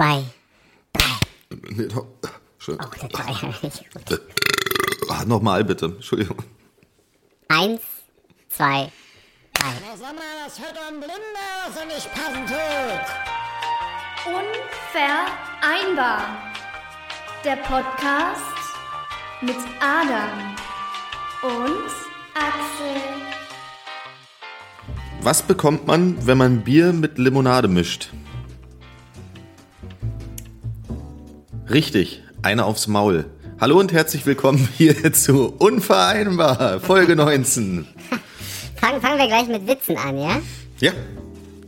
zwei, drei. Nee, doch. Schön. Oh, der drei. Ah, Nochmal bitte. Entschuldigung. Eins, zwei, drei. Sag mal, das hört ein Blinder, was er nicht passen tut. Unvereinbar. Der Podcast mit Adam und Axel. Was bekommt man, wenn man Bier mit Limonade mischt? Richtig, eine aufs Maul. Hallo und herzlich willkommen hier zu Unvereinbar, Folge 19. Fangen, fangen wir gleich mit Witzen an, ja? Ja.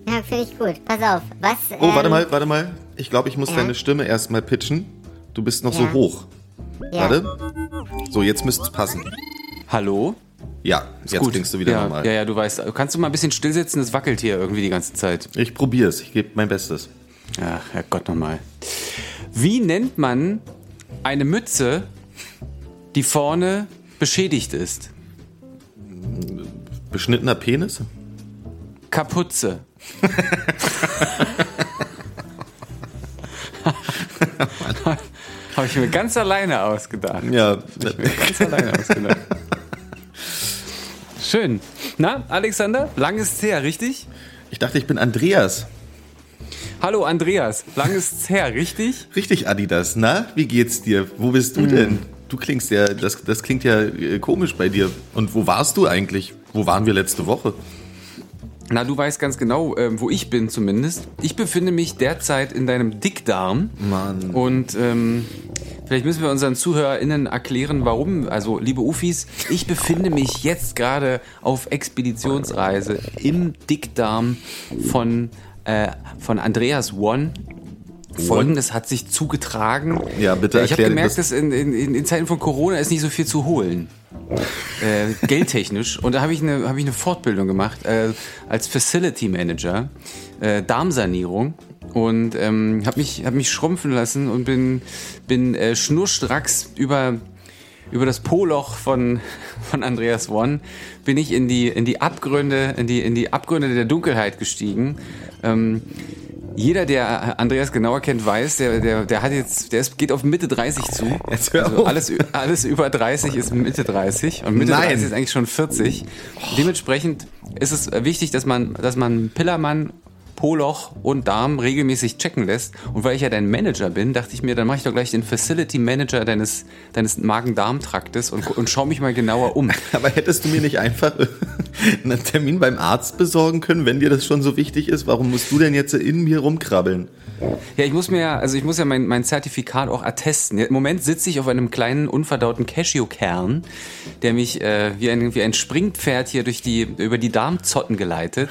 Ja, finde ich gut. Pass auf. Was? Oh, ähm, warte mal, warte mal. Ich glaube, ich muss Ja? deine Stimme erstmal pitchen. Du bist noch so Ja. hoch. Ja. Warte. So, jetzt müsste es passen. Hallo? Ja, jetzt Gut. klingst du wieder ja, normal. Ja, ja, du weißt. Kannst du mal ein bisschen stillsitzen? Es wackelt hier irgendwie die ganze Zeit. Ich probier's, ich gebe mein Bestes. Ach, Herrgott nochmal. Wie nennt man eine Mütze, die vorne beschädigt ist? Beschnittener Penis? Kapuze. Habe ich mir ganz alleine ausgedacht. Ja, Ganz alleine ausgedacht. Schön. Na, Alexander? Lang ist's her, richtig? ich dachte, ich bin Andreas. Hallo Andreas, lang ist's her, richtig? Richtig, Adidas. Na, wie geht's dir? Wo bist Hm. du denn? Du klingst ja, das, das klingt ja äh, komisch bei dir. Und wo warst du eigentlich? Wo waren wir letzte Woche? Na, du weißt ganz genau, ähm, wo ich bin zumindest. Ich befinde mich derzeit in deinem Dickdarm. Mann. Und ähm, vielleicht müssen wir unseren ZuhörerInnen erklären, warum. Also, liebe Ufis, ich befinde mich jetzt gerade auf Expeditionsreise im Dickdarm von, äh, von Andreas One. Folgendes hat sich zugetragen. Ja, bitte Ich habe gemerkt, das- dass in, in, in Zeiten von Corona ist nicht so viel zu holen. Äh, geldtechnisch. Und da habe ich, eine hab ich eine Fortbildung gemacht äh, als Facility Manager, äh, Darmsanierung. Und ähm, habe mich, hab mich schrumpfen lassen und bin, bin äh, schnurstracks über, über das Poloch von, von Andreas One bin ich in die, in die Abgründe, in die, in die Abgründe der Dunkelheit gestiegen. Ähm, jeder, der Andreas genauer kennt, weiß, der, der, der hat jetzt, der ist, geht auf Mitte 30 zu. Also alles, alles über 30 ist Mitte 30 und Mitte Nein. 30 ist eigentlich schon 40. Dementsprechend ist es wichtig, dass man, dass man Pillermann, Poloch und Darm regelmäßig checken lässt. Und weil ich ja dein Manager bin, dachte ich mir, dann mache ich doch gleich den Facility Manager deines, deines Magen-Darm-Traktes und, und schaue mich mal genauer um. Aber hättest du mir nicht einfach einen Termin beim Arzt besorgen können, wenn dir das schon so wichtig ist? Warum musst du denn jetzt in mir rumkrabbeln? Ja, ich muss mir ja, also ich muss ja mein, mein Zertifikat auch attesten. Im Moment sitze ich auf einem kleinen unverdauten Cashewkern, der mich äh, wie, ein, wie ein Springpferd hier durch die, über die Darmzotten geleitet.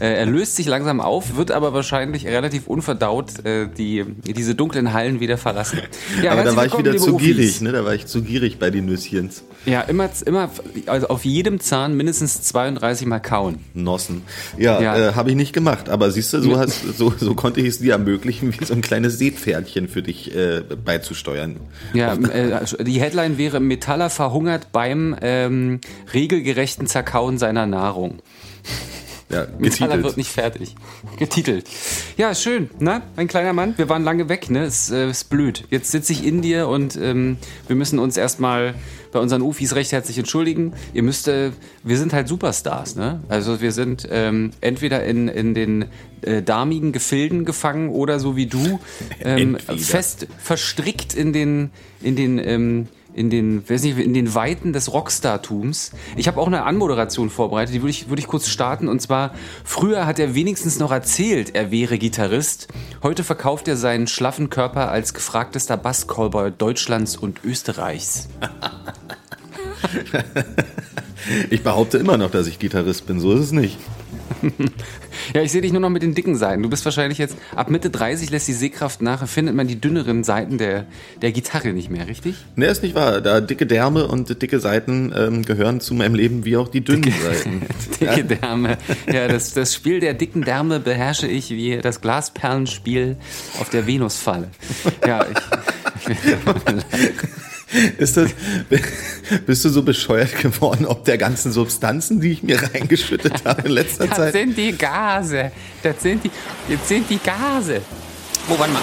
Äh, er löst sich langsam auf, wird aber wahrscheinlich relativ unverdaut äh, die, diese dunklen Hallen wieder verlassen. Ja, Aber da war ich wieder zu Ufis. gierig, ne? Da war ich zu gierig bei den Nüsschens. Ja, immer, immer, also auf jedem Zahn mindestens 32 Mal kauen. Nossen. Ja, Ja. Äh, habe ich nicht gemacht. Aber siehst du, so, hast, so, so konnte ich es dir ermöglichen, wie so ein kleines Seepferdchen für dich äh, beizusteuern. Ja, äh, die Headline wäre Metaller verhungert beim ähm, regelgerechten Zerkauen seiner Nahrung. Ja, Metaller wird nicht fertig. Getitelt. Ja, schön, ne? Mein kleiner Mann, wir waren lange weg, ne? Ist, äh, ist blöd. Jetzt sitze ich in dir und ähm, wir müssen uns erstmal bei unseren Ufis recht herzlich entschuldigen. Ihr müsst, äh, wir sind halt Superstars, ne? Also wir sind ähm, entweder in, in den äh, darmigen Gefilden gefangen oder so wie du ähm, fest verstrickt in den, in den ähm, in den, weiß nicht, in den Weiten des Rockstar-Tums. Ich habe auch eine Anmoderation vorbereitet, die würde ich, würde ich kurz starten. Und zwar, früher hat er wenigstens noch erzählt, er wäre Gitarrist. Heute verkauft er seinen schlaffen Körper als gefragtester Bass-Callboy Deutschlands und Österreichs. Ich behaupte immer noch, dass ich Gitarrist bin. So ist es nicht. Ja, ich sehe dich nur noch mit den dicken Seiten. Du bist wahrscheinlich jetzt, ab Mitte 30 lässt die Sehkraft nach, findet man die dünneren Seiten der, der Gitarre nicht mehr, richtig? Ne, ist nicht wahr. Da dicke Därme und dicke Seiten ähm, gehören zu meinem Leben wie auch die dünnen Seiten. Dicke Därme. Ja, das, das Spiel der dicken Därme beherrsche ich wie das Glasperlenspiel auf der Venusfalle. Ja, ich, Ist das, bist du so bescheuert geworden, ob der ganzen Substanzen, die ich mir reingeschüttet habe in letzter das Zeit? sind die Gase. Das sind die, jetzt sind die Gase. Oh, warte mal.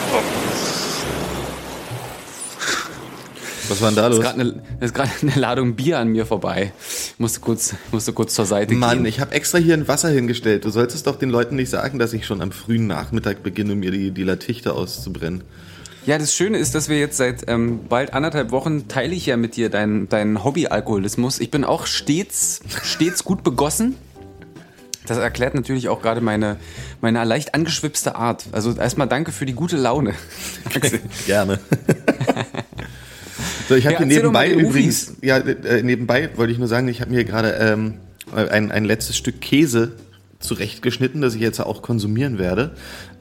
Was war denn da los? eine, da ist gerade eine Ladung Bier an mir vorbei. Ich musste kurz, musste kurz zur Seite Mann, gehen. ich habe extra hier ein Wasser hingestellt. Du solltest doch den Leuten nicht sagen, dass ich schon am frühen Nachmittag beginne, mir die, die Latichte auszubrennen. Ja, das Schöne ist, dass wir jetzt seit ähm, bald anderthalb Wochen teile ich ja mit dir deinen deinen Hobby-Alkoholismus. Ich bin auch stets, stets gut begossen. Das erklärt natürlich auch gerade meine, meine leicht angeschwipste Art. Also erstmal danke für die gute Laune. Gerne. so, ich habe Ja, hier nebenbei übrigens, ja, äh, nebenbei wollte ich nur sagen, ich habe mir gerade ähm, ein, ein letztes Stück Käse zurechtgeschnitten, das ich jetzt auch konsumieren werde.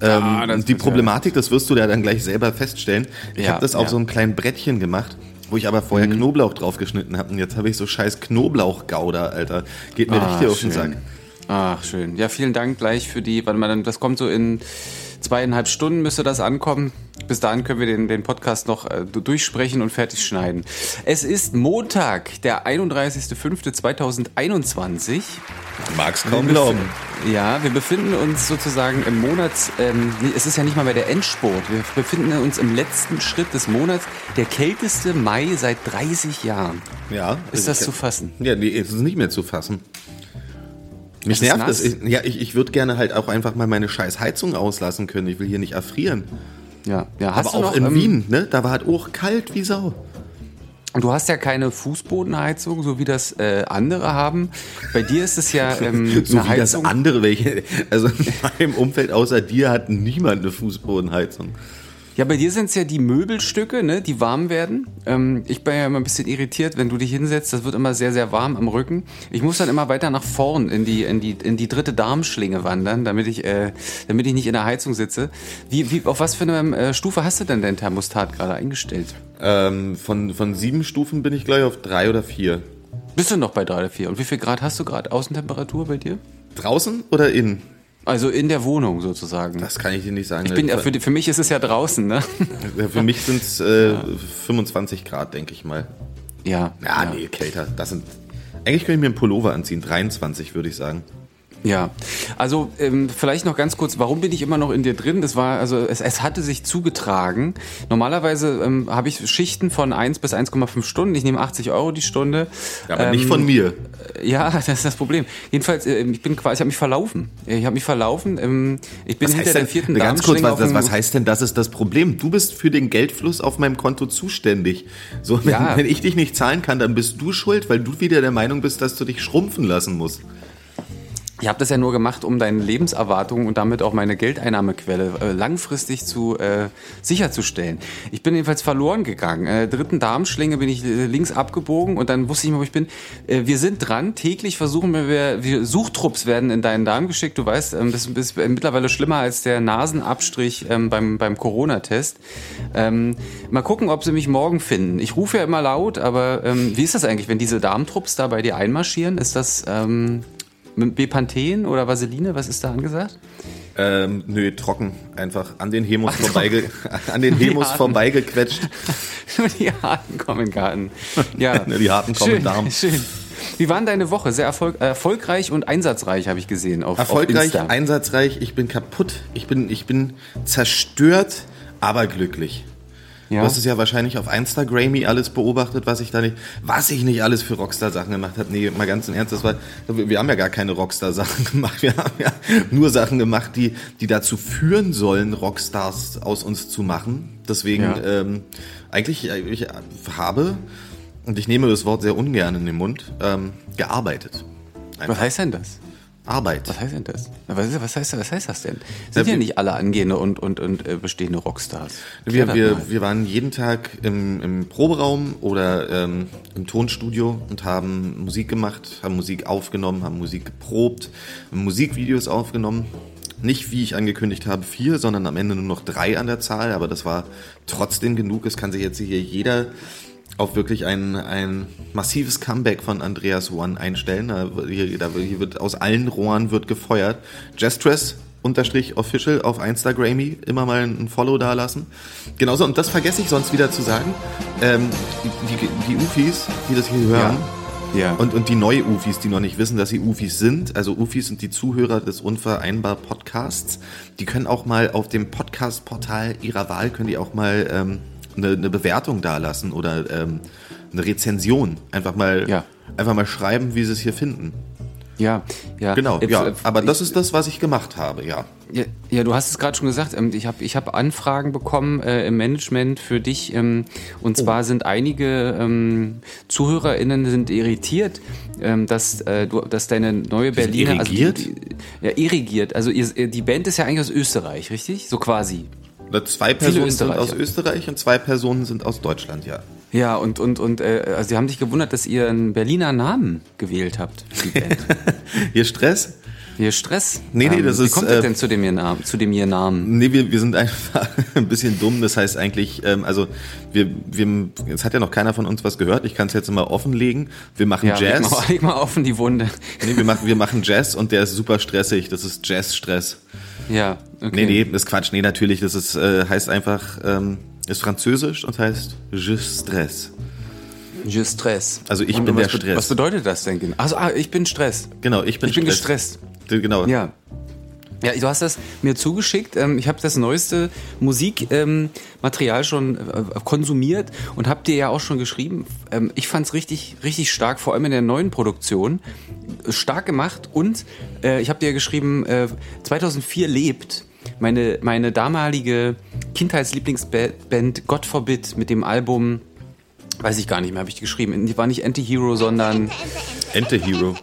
Ah, Ähm, die ja- Problematik, das wirst du ja dann gleich selber feststellen. Ich Ja, habe das auf ja. so einem kleinen Brettchen gemacht, wo ich aber vorher Mhm. Knoblauch drauf geschnitten habe. Und jetzt habe ich so scheiß Knoblauchgouda, Alter. Geht mir Ah, richtig auf den schön. Sack. Ach, schön. Ja, vielen Dank gleich für die, warte mal, dann- das kommt so in zweieinhalb Stunden müsste das ankommen. Bis dahin können wir den, den Podcast noch äh, durchsprechen und fertig schneiden. Es ist Montag, der 31.05.2021. Mag's kaum glauben. Ja, wir befinden uns sozusagen im Monats, ähm, es ist ja nicht mal mehr der Endspurt. Wir befinden uns im letzten Schritt des Monats, der kälteste Mai seit 30 Jahren. Ja. Ist das ich- zu fassen? Ja, nee, es ist nicht mehr zu fassen. Mich nervt nass. das. Ich, ja, ich, ich würde gerne halt auch einfach mal meine scheiß Heizung auslassen können. Ich will hier nicht erfrieren. Ja, ja. Hast Aber du auch noch, in ähm, Wien, ne? Da war halt auch kalt wie Sau. Und du hast ja keine Fußbodenheizung, so wie das äh, andere haben. Bei dir ist es ja ähm, So eine wie das Heizung. andere welche. Also in meinem Umfeld außer dir hat niemand eine Fußbodenheizung. Ja, bei dir sind es ja die Möbelstücke, ne, die warm werden. Ähm, ich bin ja immer ein bisschen irritiert, wenn du dich hinsetzt, das wird immer sehr, sehr warm am Rücken. Ich muss dann immer weiter nach vorn in die, in die, in die dritte Darmschlinge wandern, damit ich, äh, damit ich nicht in der Heizung sitze. Wie, wie, auf was für eine äh, Stufe hast du denn dein Thermostat gerade eingestellt? Ähm, von, von sieben Stufen bin ich gleich auf drei oder vier. Bist du noch bei drei oder vier? Und wie viel Grad hast du gerade Außentemperatur bei dir? Draußen oder innen? Also in der Wohnung sozusagen. Das kann ich dir nicht sagen. ich bin, ja, für, für mich ist es ja draußen, ne? für mich sind es äh, 25 Grad, denke ich mal. Ja. Ja, nee, kälter. Das sind. Eigentlich könnte ich mir einen Pullover anziehen. 23, würde ich sagen. Ja, also ähm, vielleicht noch ganz kurz, warum bin ich immer noch in dir drin? Das war, also es, es hatte sich zugetragen. Normalerweise ähm, habe ich Schichten von 1 bis 1,5 Stunden. Ich nehme 80 Euro die Stunde. Ja, aber Ähm, nicht von mir. Ja, das ist das Problem. Jedenfalls, äh, ich bin quasi, ich habe mich verlaufen. Ich habe mich verlaufen. Ähm, ich bin Was hinter heißt der denn, vierten ganz kurz, was, das, was heißt denn, das ist das Problem? Du bist für den Geldfluss auf meinem Konto zuständig. So, wenn, Ja. wenn ich dich nicht zahlen kann, dann bist du schuld, weil du wieder der Meinung bist, dass du dich schrumpfen lassen musst. Ich habe das ja nur gemacht, um deine Lebenserwartung und damit auch meine Geldeinnahmequelle äh, langfristig zu äh, sicherzustellen. Ich bin jedenfalls verloren gegangen. Äh, dritten Darmschlinge bin ich äh, links abgebogen und dann wusste ich nicht wo ich bin. Äh, wir sind dran. Täglich versuchen wir, wir Suchtrupps werden in deinen Darm geschickt. Du weißt, ähm, das ist mittlerweile schlimmer als der Nasenabstrich ähm, beim, beim Corona-Test. Ähm, mal gucken, ob sie mich morgen finden. Ich rufe ja immer laut, aber ähm, wie ist das eigentlich, wenn diese Darmtrupps da bei dir einmarschieren? Ist das ähm, Bepanthen oder Vaseline? Was ist da angesagt? Ähm, nö, trocken. Einfach an den Hemos, vorbeige, an den harten. vorbeigequetscht. Nur die Harten kommen in den Garten. Ja, die Harten kommen in schön. Schön. Wie war deine Woche? Sehr erfolg erfolgreich und einsatzreich, habe ich gesehen. Auf, auf Erfolgreich, Insta. einsatzreich, ich bin kaputt. Ich bin, ich bin zerstört, aber glücklich. Ja. Du hast es ja wahrscheinlich auf Instagrammy alles beobachtet, was ich da nicht, was ich nicht alles für Rockstar-Sachen gemacht habe. Nee, mal ganz im Ernst, das war, wir haben ja gar keine Rockstar-Sachen gemacht. Wir haben ja nur Sachen gemacht, die, die dazu führen sollen, Rockstars aus uns zu machen. Deswegen, Ja. ähm, eigentlich, ich habe, und ich nehme das Wort sehr ungern in den Mund, ähm, gearbeitet. Was heißt denn das? Arbeit. Was heißt denn das? Was, ist- was, heißt, was heißt das denn? Sind Ja, nicht alle angehende und, und, und äh, bestehende Rockstars. Wir, wir, wir waren jeden Tag im, im Proberaum oder ähm, im Tonstudio und haben Musik gemacht, haben Musik aufgenommen, haben Musik geprobt, haben Musikvideos aufgenommen. Nicht, wie ich angekündigt habe, vier, sondern am Ende nur noch drei an der Zahl, aber das war trotzdem genug. Es kann sich jetzt hier jeder auf wirklich ein, ein massives Comeback von Andreas One einstellen. Da, hier, da, hier wird aus allen Rohren wird gefeuert. Jestress unterstrich official auf Instagrammy immer mal ein Follow da lassen. Genauso, und das vergesse ich sonst wieder zu sagen, ähm, die, die Ufis, die das hier hören, Ja. Und, und die Neu-Ufis, die noch nicht wissen, dass sie Ufis sind, also Ufis sind die Zuhörer des Unvereinbar Podcasts, die können auch mal auf dem Podcast-Portal ihrer Wahl, können die auch mal ähm, eine, eine Bewertung dalassen oder ähm, eine Rezension. Einfach mal, Ja. einfach mal schreiben, wie sie es hier finden. Ja, ja. Genau, Äh, ja. äh, Aber das ist das, was ich gemacht habe, ja. Ja, ja, du hast es gerade schon gesagt. ähm, Ich habe ich hab Anfragen bekommen äh, im Management für dich. Ähm, und zwar sind einige ähm, ZuhörerInnen sind irritiert, ähm, dass, äh, du, dass deine neue Die Berliner. irrigiert? Also die, die, ja, irrigiert. Also ihr, die Band ist ja eigentlich aus Österreich, richtig? So quasi. Zwei Personen sind aus Österreich und zwei Personen sind aus Deutschland, ja. Ja, und, und, und äh, also sie haben sich gewundert, dass ihr einen Berliner Namen gewählt habt die Band. Hier Stress? Ihr Stress? Nee, nee, Ähm, das Wie ist, kommt ihr äh, denn zu dem, ihr Namen, zu dem ihr Namen? Nee, wir, wir sind einfach ein bisschen dumm. Das heißt eigentlich, ähm, also wir, wir, es hat ja noch keiner von uns was gehört. Ich kann es jetzt mal offenlegen. Wir machen Ja, leg Jazz. mal, leg mal offen die Wunde. Nee, wir machen, wir machen Jazz und der ist super stressig. Das ist Jazz-Stress. Ja, okay. Nee, nee, das ist Quatsch. Nee, natürlich. Das ist, äh, heißt einfach, ähm, ist französisch und heißt Je stress. Je Stress. Also ich Und bin der Stress. Was bedeutet das denn? genau? Also, ah, ich bin Stress. Genau, ich bin Ich bin Stress. gestresst. Genau. Ja. Ja, du hast das mir zugeschickt. Ähm, Ich habe das neueste Musikmaterial schon äh, konsumiert und habe dir ja auch schon geschrieben. Ähm, Ich fand es richtig, richtig stark, vor allem in der neuen Produktion. Stark gemacht und äh, ich habe dir geschrieben, äh, 2004 lebt meine, meine damalige Kindheitslieblingsband God Forbid mit dem Album, weiß ich gar nicht mehr, habe ich geschrieben. War nicht Anti-Hero, sondern Ente-Hero.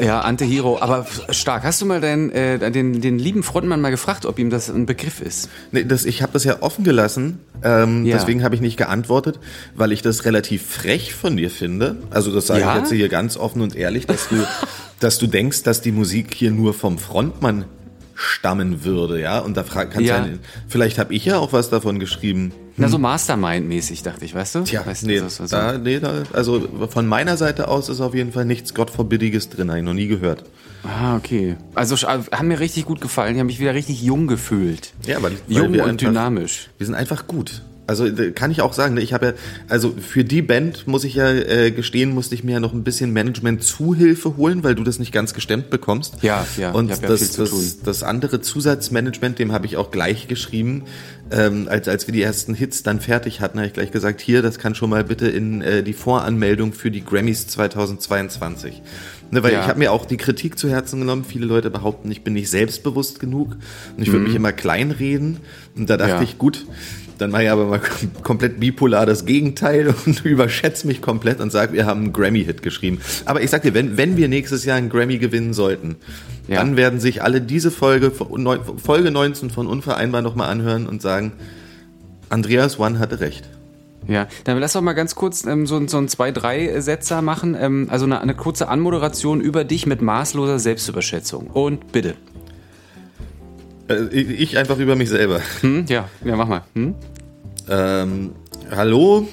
Ja, Ante-Hero, aber stark. Hast du mal den, äh, den, den lieben Frontmann mal gefragt, ob ihm das ein Begriff ist? Nee, das, ich habe das ja offen gelassen, ähm, Ja. deswegen habe ich nicht geantwortet, weil ich das relativ frech von dir finde. Also das sage Ja? ich jetzt hier ganz offen und ehrlich, dass du, dass du denkst, dass die Musik hier nur vom Frontmann stammen würde, ja. Und da kannst Ja. ja. vielleicht habe ich ja auch was davon geschrieben. Na, so Mastermind-mäßig, dachte ich, weißt du? Tja, weißt du, nee, so. da, nee da, also von meiner Seite aus ist auf jeden Fall nichts Gottverbilliges drin, habe ich noch nie gehört. Ah, okay. Also sch- haben mir richtig gut gefallen. Die haben mich wieder richtig jung gefühlt. Ja, weil, weil Jung und einfach- dynamisch. Wir sind einfach gut. Also äh, kann ich auch sagen, ne, ich habe ja, also für die Band muss ich ja äh, gestehen, musste ich mir ja noch ein bisschen Management-Zuhilfe holen, weil du das nicht ganz gestemmt bekommst. Ja, ja, Und hab ja das, das, das andere Zusatzmanagement, dem habe ich auch gleich geschrieben, ähm, als, als wir die ersten Hits dann fertig hatten, habe ich gleich gesagt, hier, das kann schon mal bitte in äh, die Voranmeldung für die Grammys 2022. Ne, weil Ja. ich habe mir auch die Kritik zu Herzen genommen. Viele Leute behaupten, ich bin nicht selbstbewusst genug und ich würde mich immer kleinreden. Und da dachte Mhm. Ja. ich, gut, dann mache ich aber mal komplett bipolar das Gegenteil und überschätze mich komplett und sage, wir haben einen Grammy-Hit geschrieben. Aber ich sag dir, wenn, wenn wir nächstes Jahr einen Grammy gewinnen sollten, Ja. dann werden sich alle diese Folge, Folge 19 von Unvereinbar nochmal anhören und sagen, Andreas One hatte recht. Ja, dann lass doch mal ganz kurz ähm, so, so ein zwei, drei Setzer machen. Ähm, also eine, eine kurze Anmoderation über dich mit maßloser Selbstüberschätzung. Und bitte. Äh, Ich einfach über mich selber. Hm? Ja, ja, mach mal. Hm? Ähm, hallo?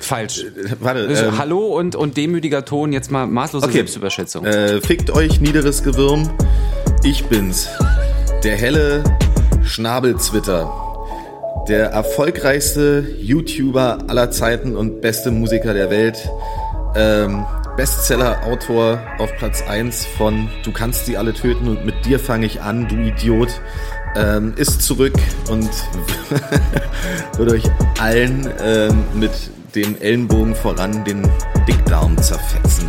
Falsch. Warte, Also, ähm, Hallo und, und demütiger Ton, jetzt mal maßlose Okay. Selbstüberschätzung. Äh, fickt euch, niederes Gewürm. Ich bin's. Der helle Schnabelzwitter. Der erfolgreichste YouTuber aller Zeiten und beste Musiker der Welt. Ähm, Bestseller-Autor auf Platz 1 von Du kannst sie alle töten und mit dir fange ich an, du Idiot. Ähm, ist zurück und wird euch allen ähm, mit dem Ellenbogen voran den Dickdarm zerfetzen.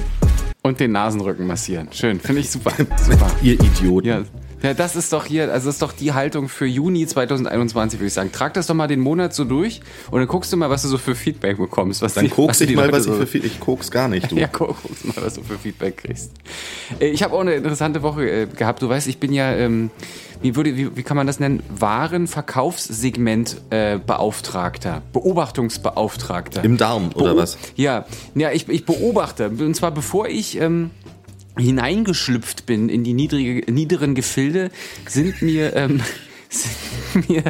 Und den Nasenrücken massieren. Schön, finde ich super. super. Ihr Idioten. Ja. Ja, das ist doch hier, also das ist doch die Haltung für Juni 2021, würde ich sagen. Trag das doch mal den Monat so durch und dann guckst du mal, was du so für Feedback bekommst. Was Dann die- kokst ich mal, Leute was ich so- für viel. Ich kok's gar nicht, du. Ja, guck, guckst mal, was du für Feedback kriegst. Äh, Ich habe auch eine interessante Woche äh, gehabt. Du weißt, ich bin ja, ähm, wie, würde, wie, wie kann man das nennen? Warenverkaufssegment-Beauftragter, Beobachtungsbeauftragter. Im Darm, oder Beo- was? Ja, ja ich, ich beobachte. Und zwar bevor ich ähm, hineingeschlüpft bin in die niedrige, niederen Gefilde, sind mir, ähm, sind mir,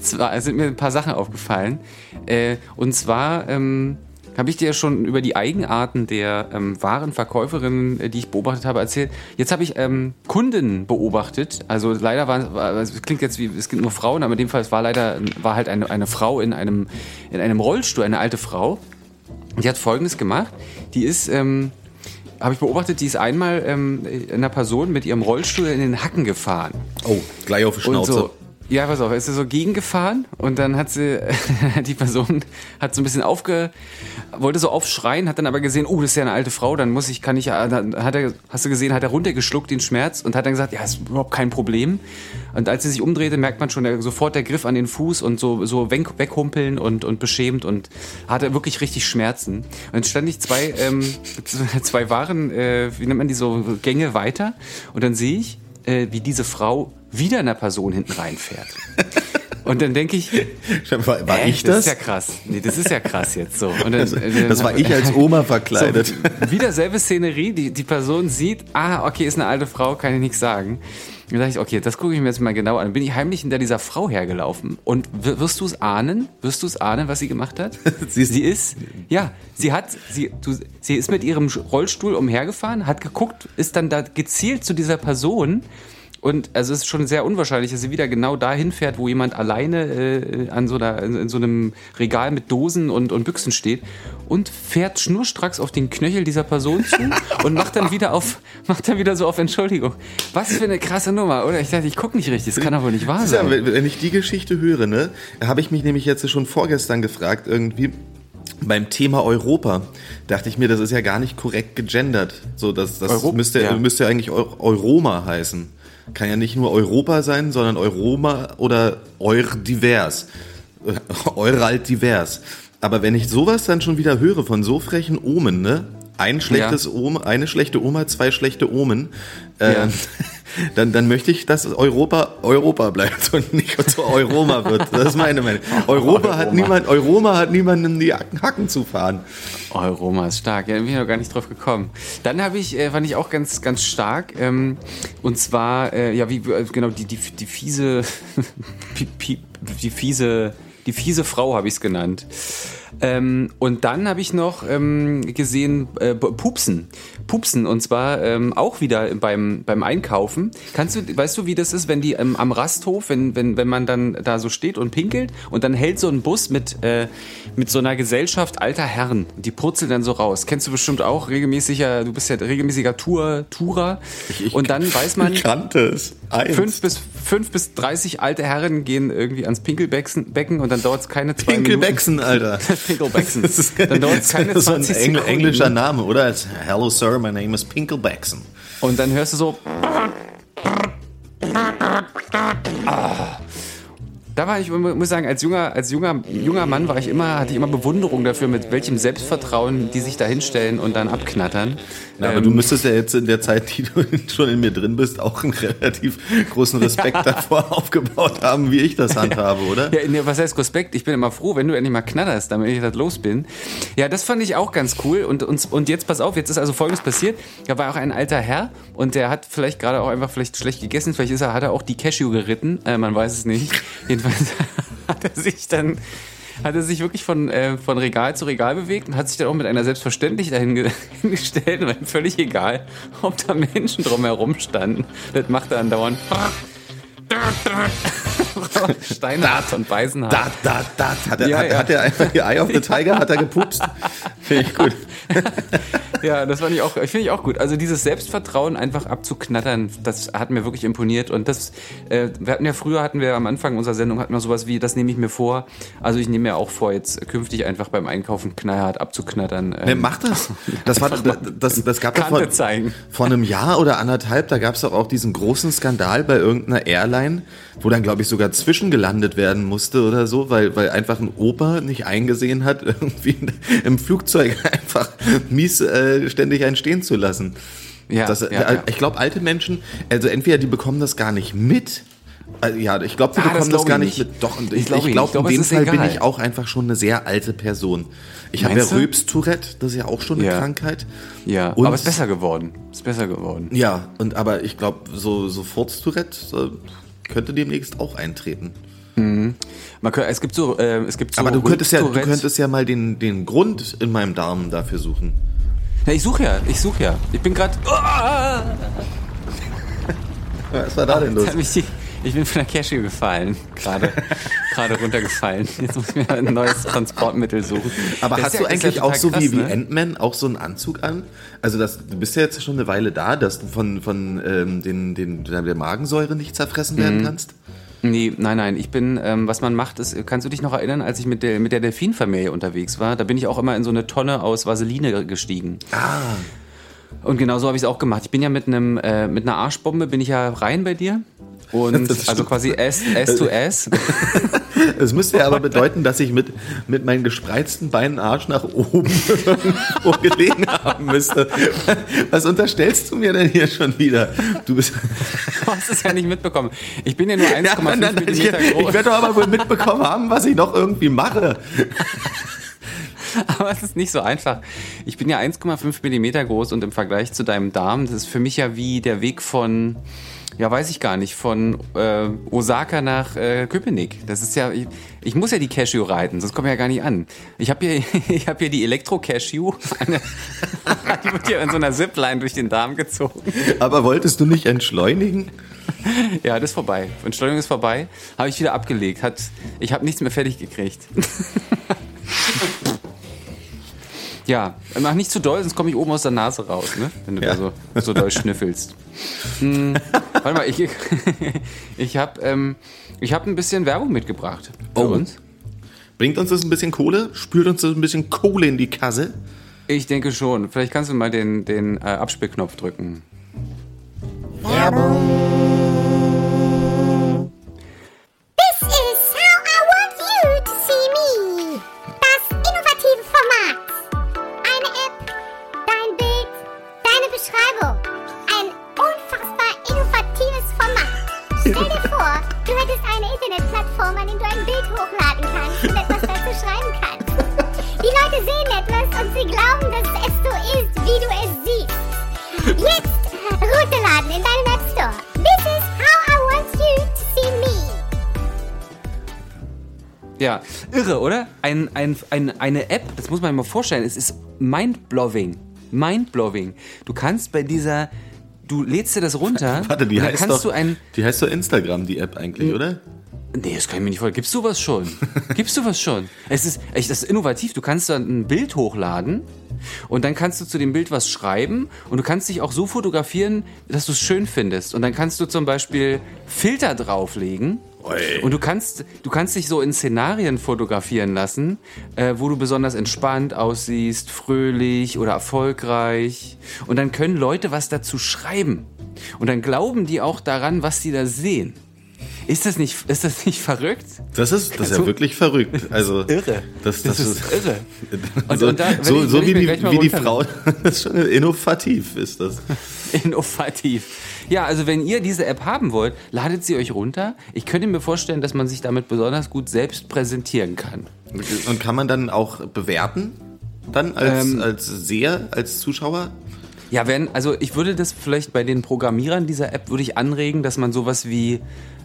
zwar, sind mir ein paar Sachen aufgefallen. Äh, und zwar ähm, habe ich dir ja schon über die Eigenarten der ähm, Warenverkäuferinnen, äh, die ich beobachtet habe, erzählt. Jetzt habe ich ähm, Kunden beobachtet. Also leider waren, war, es klingt jetzt wie, es gibt nur Frauen, aber in dem Fall es war leider war halt eine, eine Frau in einem in einem Rollstuhl, eine alte Frau. Die hat Folgendes gemacht. Die ist, ähm, habe ich beobachtet, die ist einmal ähm, einer Person mit ihrem Rollstuhl in den Hacken gefahren. Oh, gleich auf die Und Schnauze. so, ja, pass auf, ist so gegengefahren und dann hat sie, die Person hat so ein bisschen aufge, wollte so aufschreien, hat dann aber gesehen, oh, das ist ja eine alte Frau, dann muss ich, kann ich, ja, dann hat er, hast du gesehen, hat er runtergeschluckt den Schmerz und hat dann gesagt, ja, ist überhaupt kein Problem. Und als sie sich umdrehte, merkt man schon der, sofort der Griff an den Fuß und so, so weg, weghumpeln und, und beschämt und hatte wirklich richtig Schmerzen. Und dann stand ich zwei, ähm, zwei Waren, äh, wie nennt man die so, Gänge weiter und dann sehe ich, äh, wie diese Frau wieder einer Person hinten reinfährt. Und dann denke ich, War, war Hä? ich Das das? ist ja krass. Nee, das ist ja krass jetzt so. Und dann, Das, äh, das war ich als Oma verkleidet. So, wieder selbe Szenerie, die, die Person sieht, ah, okay, ist eine alte Frau, kann ich nichts sagen. Dann sage ich, okay, das gucke ich mir jetzt mal genau an. Bin ich heimlich hinter dieser Frau hergelaufen. Und wirst du es ahnen? Wirst du es ahnen, was sie gemacht hat? Sie ist- sie ist, ja, sie hat, sie, du, sie ist mit ihrem Rollstuhl umhergefahren, hat geguckt, ist dann da gezielt zu dieser Person. Und also es ist schon sehr unwahrscheinlich, dass sie wieder genau dahin fährt, wo jemand alleine äh, an so einer, in so einem Regal mit Dosen und, und Büchsen steht und fährt schnurstracks auf den Knöchel dieser Person zu und macht dann wieder auf, macht dann wieder so auf Entschuldigung. Was für eine krasse Nummer, oder? Ich dachte, ich gucke nicht richtig, das kann aber nicht wahr Ja, sein. wenn wenn ich die Geschichte höre, ne, habe ich mich nämlich jetzt schon vorgestern gefragt, irgendwie beim Thema Europa, dachte ich mir, das ist ja gar nicht korrekt gegendert. So, das, das Europ- müsste, ja. müsste ja eigentlich Eu- Euroma heißen. Kann ja nicht nur Europa sein, sondern Euroma oder Eur divers. Äh, Euralt divers. Aber wenn ich sowas dann schon wieder höre von so frechen Omen, ne? Ein schlechtes Omen, eine schlechte Oma, zwei schlechte Omen, äh, Ja. dann, dann möchte ich, dass Europa Europa bleibt und nicht zu Euroma wird. Das ist meine Meinung. Europa hat Euroma. niemand, Euroma hat niemanden die Hacken, zu fahren. Roma ist stark. Ja, da bin ich noch gar nicht drauf gekommen. Dann habe ich, äh, fand ich auch ganz, ganz stark. Ähm, und zwar, äh, ja, wie, äh, genau, die, die, die fiese, die fiese, die fiese Frau habe ich es genannt. Ähm, und dann habe ich noch ähm, gesehen äh, Pupsen. Pupsen und zwar ähm, auch wieder beim, beim Einkaufen. Kannst du, weißt du, wie das ist, wenn die ähm, am Rasthof, wenn, wenn, wenn man dann da so steht und pinkelt und dann hält so ein Bus mit, äh, mit so einer Gesellschaft alter Herren. Die purzeln dann so raus. Kennst du bestimmt auch regelmäßiger, du bist ja regelmäßiger Tour, Tourer. ich- und dann weiß man, Ich kannte es. Fünf bis, fünf bis 30 alte Herren gehen irgendwie ans Pinkelbecken Becken und dann dauert es keine zwei Minuten. Pinkelbexen, Alter. Ist, Dann dauert es keine das ist so ein 20 Sekunden. englischer Name, oder? Hello, Sir, my name is Pinkelbexen. Und dann hörst du so. Ah. Da war ich, muss sagen, als junger, als junger, junger Mann war ich immer, hatte ich immer Bewunderung dafür, mit welchem Selbstvertrauen die sich da hinstellen und dann abknattern. Na, aber Ähm, du müsstest ja jetzt in der Zeit, die du schon in mir drin bist, auch einen relativ großen Respekt davor aufgebaut haben, wie ich das handhabe, oder? Ja, nee, was heißt Respekt? Ich bin immer froh, wenn du endlich mal knatterst, damit ich das los bin. Ja, das fand ich auch ganz cool. Und, und, und jetzt pass auf, jetzt ist also Folgendes passiert. Da war auch ein alter Herr und der hat vielleicht gerade auch einfach vielleicht schlecht gegessen. Vielleicht ist er, hat er auch die Cashew geritten. Äh, man weiß es nicht. Jedenfalls hat er sich dann hat er sich wirklich von, äh, von Regal zu Regal bewegt und hat sich dann auch mit einer Selbstverständlichkeit dahin hingestellt ihm völlig egal, ob da Menschen drumherum standen. Das macht er andauernd. Steinhart und Weisenhart. Da, da, da. Hat er, Ja, hat, ja. hat er einfach die Eye of the Tiger, hat er gepupst? Finde ich gut. Ja, das fand ich auch, finde ich auch gut. Also dieses Selbstvertrauen einfach abzuknattern, das hat mir wirklich imponiert. Und das, äh, wir hatten ja früher, hatten wir am Anfang unserer Sendung, hatten wir sowas wie, das nehme ich mir vor. Also ich nehme mir auch vor, jetzt künftig einfach beim Einkaufen knallhart abzuknattern. Ne, Ähm, mach das. Das, war, das, das, gab doch vor, zeigen. vor einem Jahr oder anderthalb, da gab es doch auch diesen großen Skandal bei irgendeiner Airline, wo dann, glaube ich, sogar zwischengelandet werden musste oder so, weil, weil einfach ein Opa nicht eingesehen hat, irgendwie im Flugzeug einfach mies äh, ständig einen stehen zu lassen. Ja, das, ja, äh, ja. Ich glaube, alte Menschen, also entweder die bekommen das gar nicht mit, also, ja, ich glaube, die Ah, das bekommen das, glaub gar ich nicht mit. Doch, und Ich ich, glaube Ich glaube, in dem Fall bin egal. ich auch einfach schon eine sehr alte Person. Ich habe ja? Rülps-Tourette, das ist ja auch schon eine. Krankheit. ja, Und- aber ist besser geworden. Ist besser geworden. Ja, und aber ich glaube, so, so Furz-Tourette könnte demnächst auch eintreten. Man kann, es gibt so, äh, es gibt so aber du könntest ja, du könntest ja mal den, den Grund in meinem Darm dafür suchen. Ja, ich suche ja, ich suche ja. Ich bin gerade. Was war da denn los? Die, Ich bin von der Cashew gefallen. Gerade, gerade runtergefallen. Jetzt muss ich mir ein neues Transportmittel suchen. Aber Das hast du ja- eigentlich ja auch so krass, wie, wie ne? Ant-Man auch so einen Anzug an? Also das, du bist ja jetzt schon eine Weile da, dass du von, von ähm, den, den, der Magensäure nicht zerfressen werden Mhm. kannst? Nee, nein, nein. Ich bin, ähm, was man macht, ist, kannst du dich noch erinnern, als ich mit der, mit der Delfinfamilie unterwegs war? Da bin ich auch immer in so eine Tonne aus Vaseline gestiegen. Ah, Und genau so habe ich es auch gemacht. Ich bin ja mit einem, äh, mit einer Arschbombe bin ich ja rein bei dir. Und also quasi S, S to S. das müsste ja aber bedeuten, dass ich mit, mit meinen gespreizten Beinen Arsch nach oben gelegen haben müsste. Was unterstellst du mir denn hier schon wieder? Du bist. Du hast es ja nicht mitbekommen. Ich bin ja nur 1,5 Ja, ich, Millimeter ich groß. werde doch aber wohl mitbekommen haben, was ich noch irgendwie mache. Aber es ist nicht so einfach. Ich bin ja 1,5 Millimeter groß und im Vergleich zu deinem Darm, das ist für mich ja wie der Weg von, ja weiß ich gar nicht, von äh, Osaka nach äh, Köpenick. Das ist ja, ich, ich muss ja die Cashew reiten, sonst komme ich ja gar nicht an. Ich habe hier, ich hab hier die Elektro-Cashew, die wird hier in so einer Zipline durch den Darm gezogen. Aber wolltest du nicht entschleunigen? Ja, das ist vorbei. Entschleunigung ist vorbei. Habe ich wieder abgelegt. Hat, ich habe nichts mehr fertig gekriegt. Ja, mach nicht zu doll, sonst komme ich oben aus der Nase raus, ne? wenn du Ja. da so, so doll schnüffelst. Hm, warte mal, ich, ich habe ähm, ich hab ein bisschen Werbung mitgebracht für Oh. uns. Bringt uns das ein bisschen Kohle? Spült uns das ein bisschen Kohle in die Kasse? Ich denke schon. Vielleicht kannst du mal den, den äh, Abspielknopf drücken. This sie glauben, dass es so ist, wie du es siehst. Jetzt runterladen in deinem App Store. This is how I want you to see me. Ja, irre, oder? Ein, ein, ein, eine App, das muss man sich mal vorstellen, es ist mindblowing. Mindblowing. Du kannst bei dieser, du lädst dir das runter. Warte, die heißt kannst doch, du ein, die heißt doch Instagram, die App eigentlich, oder? Nee, das kann ich mir nicht vorstellen. Gibst du was schon? Gibst du was schon? Es ist echt, das ist innovativ. Du kannst dann ein Bild hochladen und dann kannst du zu dem Bild was schreiben und du kannst dich auch so fotografieren, dass du es schön findest. Und dann kannst du zum Beispiel Filter drauflegen. Und du kannst, du kannst dich so in Szenarien fotografieren lassen, äh, wo du besonders entspannt aussiehst, fröhlich oder erfolgreich. Und dann können Leute was dazu schreiben. Und dann glauben die auch daran, was die da sehen. Ist das nicht, ist das nicht verrückt? Das ist, das ist ja So- wirklich verrückt. Also, irre. Das, das, Das ist irre. Und- so und da- so, ich- so wie die, wie die Frau. Das ist schon innovativ, ist das. Innovativ. Ja, also wenn ihr diese App haben wollt, ladet sie euch runter. Ich könnte mir vorstellen, dass man sich damit besonders gut selbst präsentieren kann. Und kann man dann auch bewerten? Dann als, Ähm, als Seher, als Zuschauer? Ja, wenn, also ich würde das vielleicht bei den Programmierern dieser App würde ich anregen, dass man sowas wie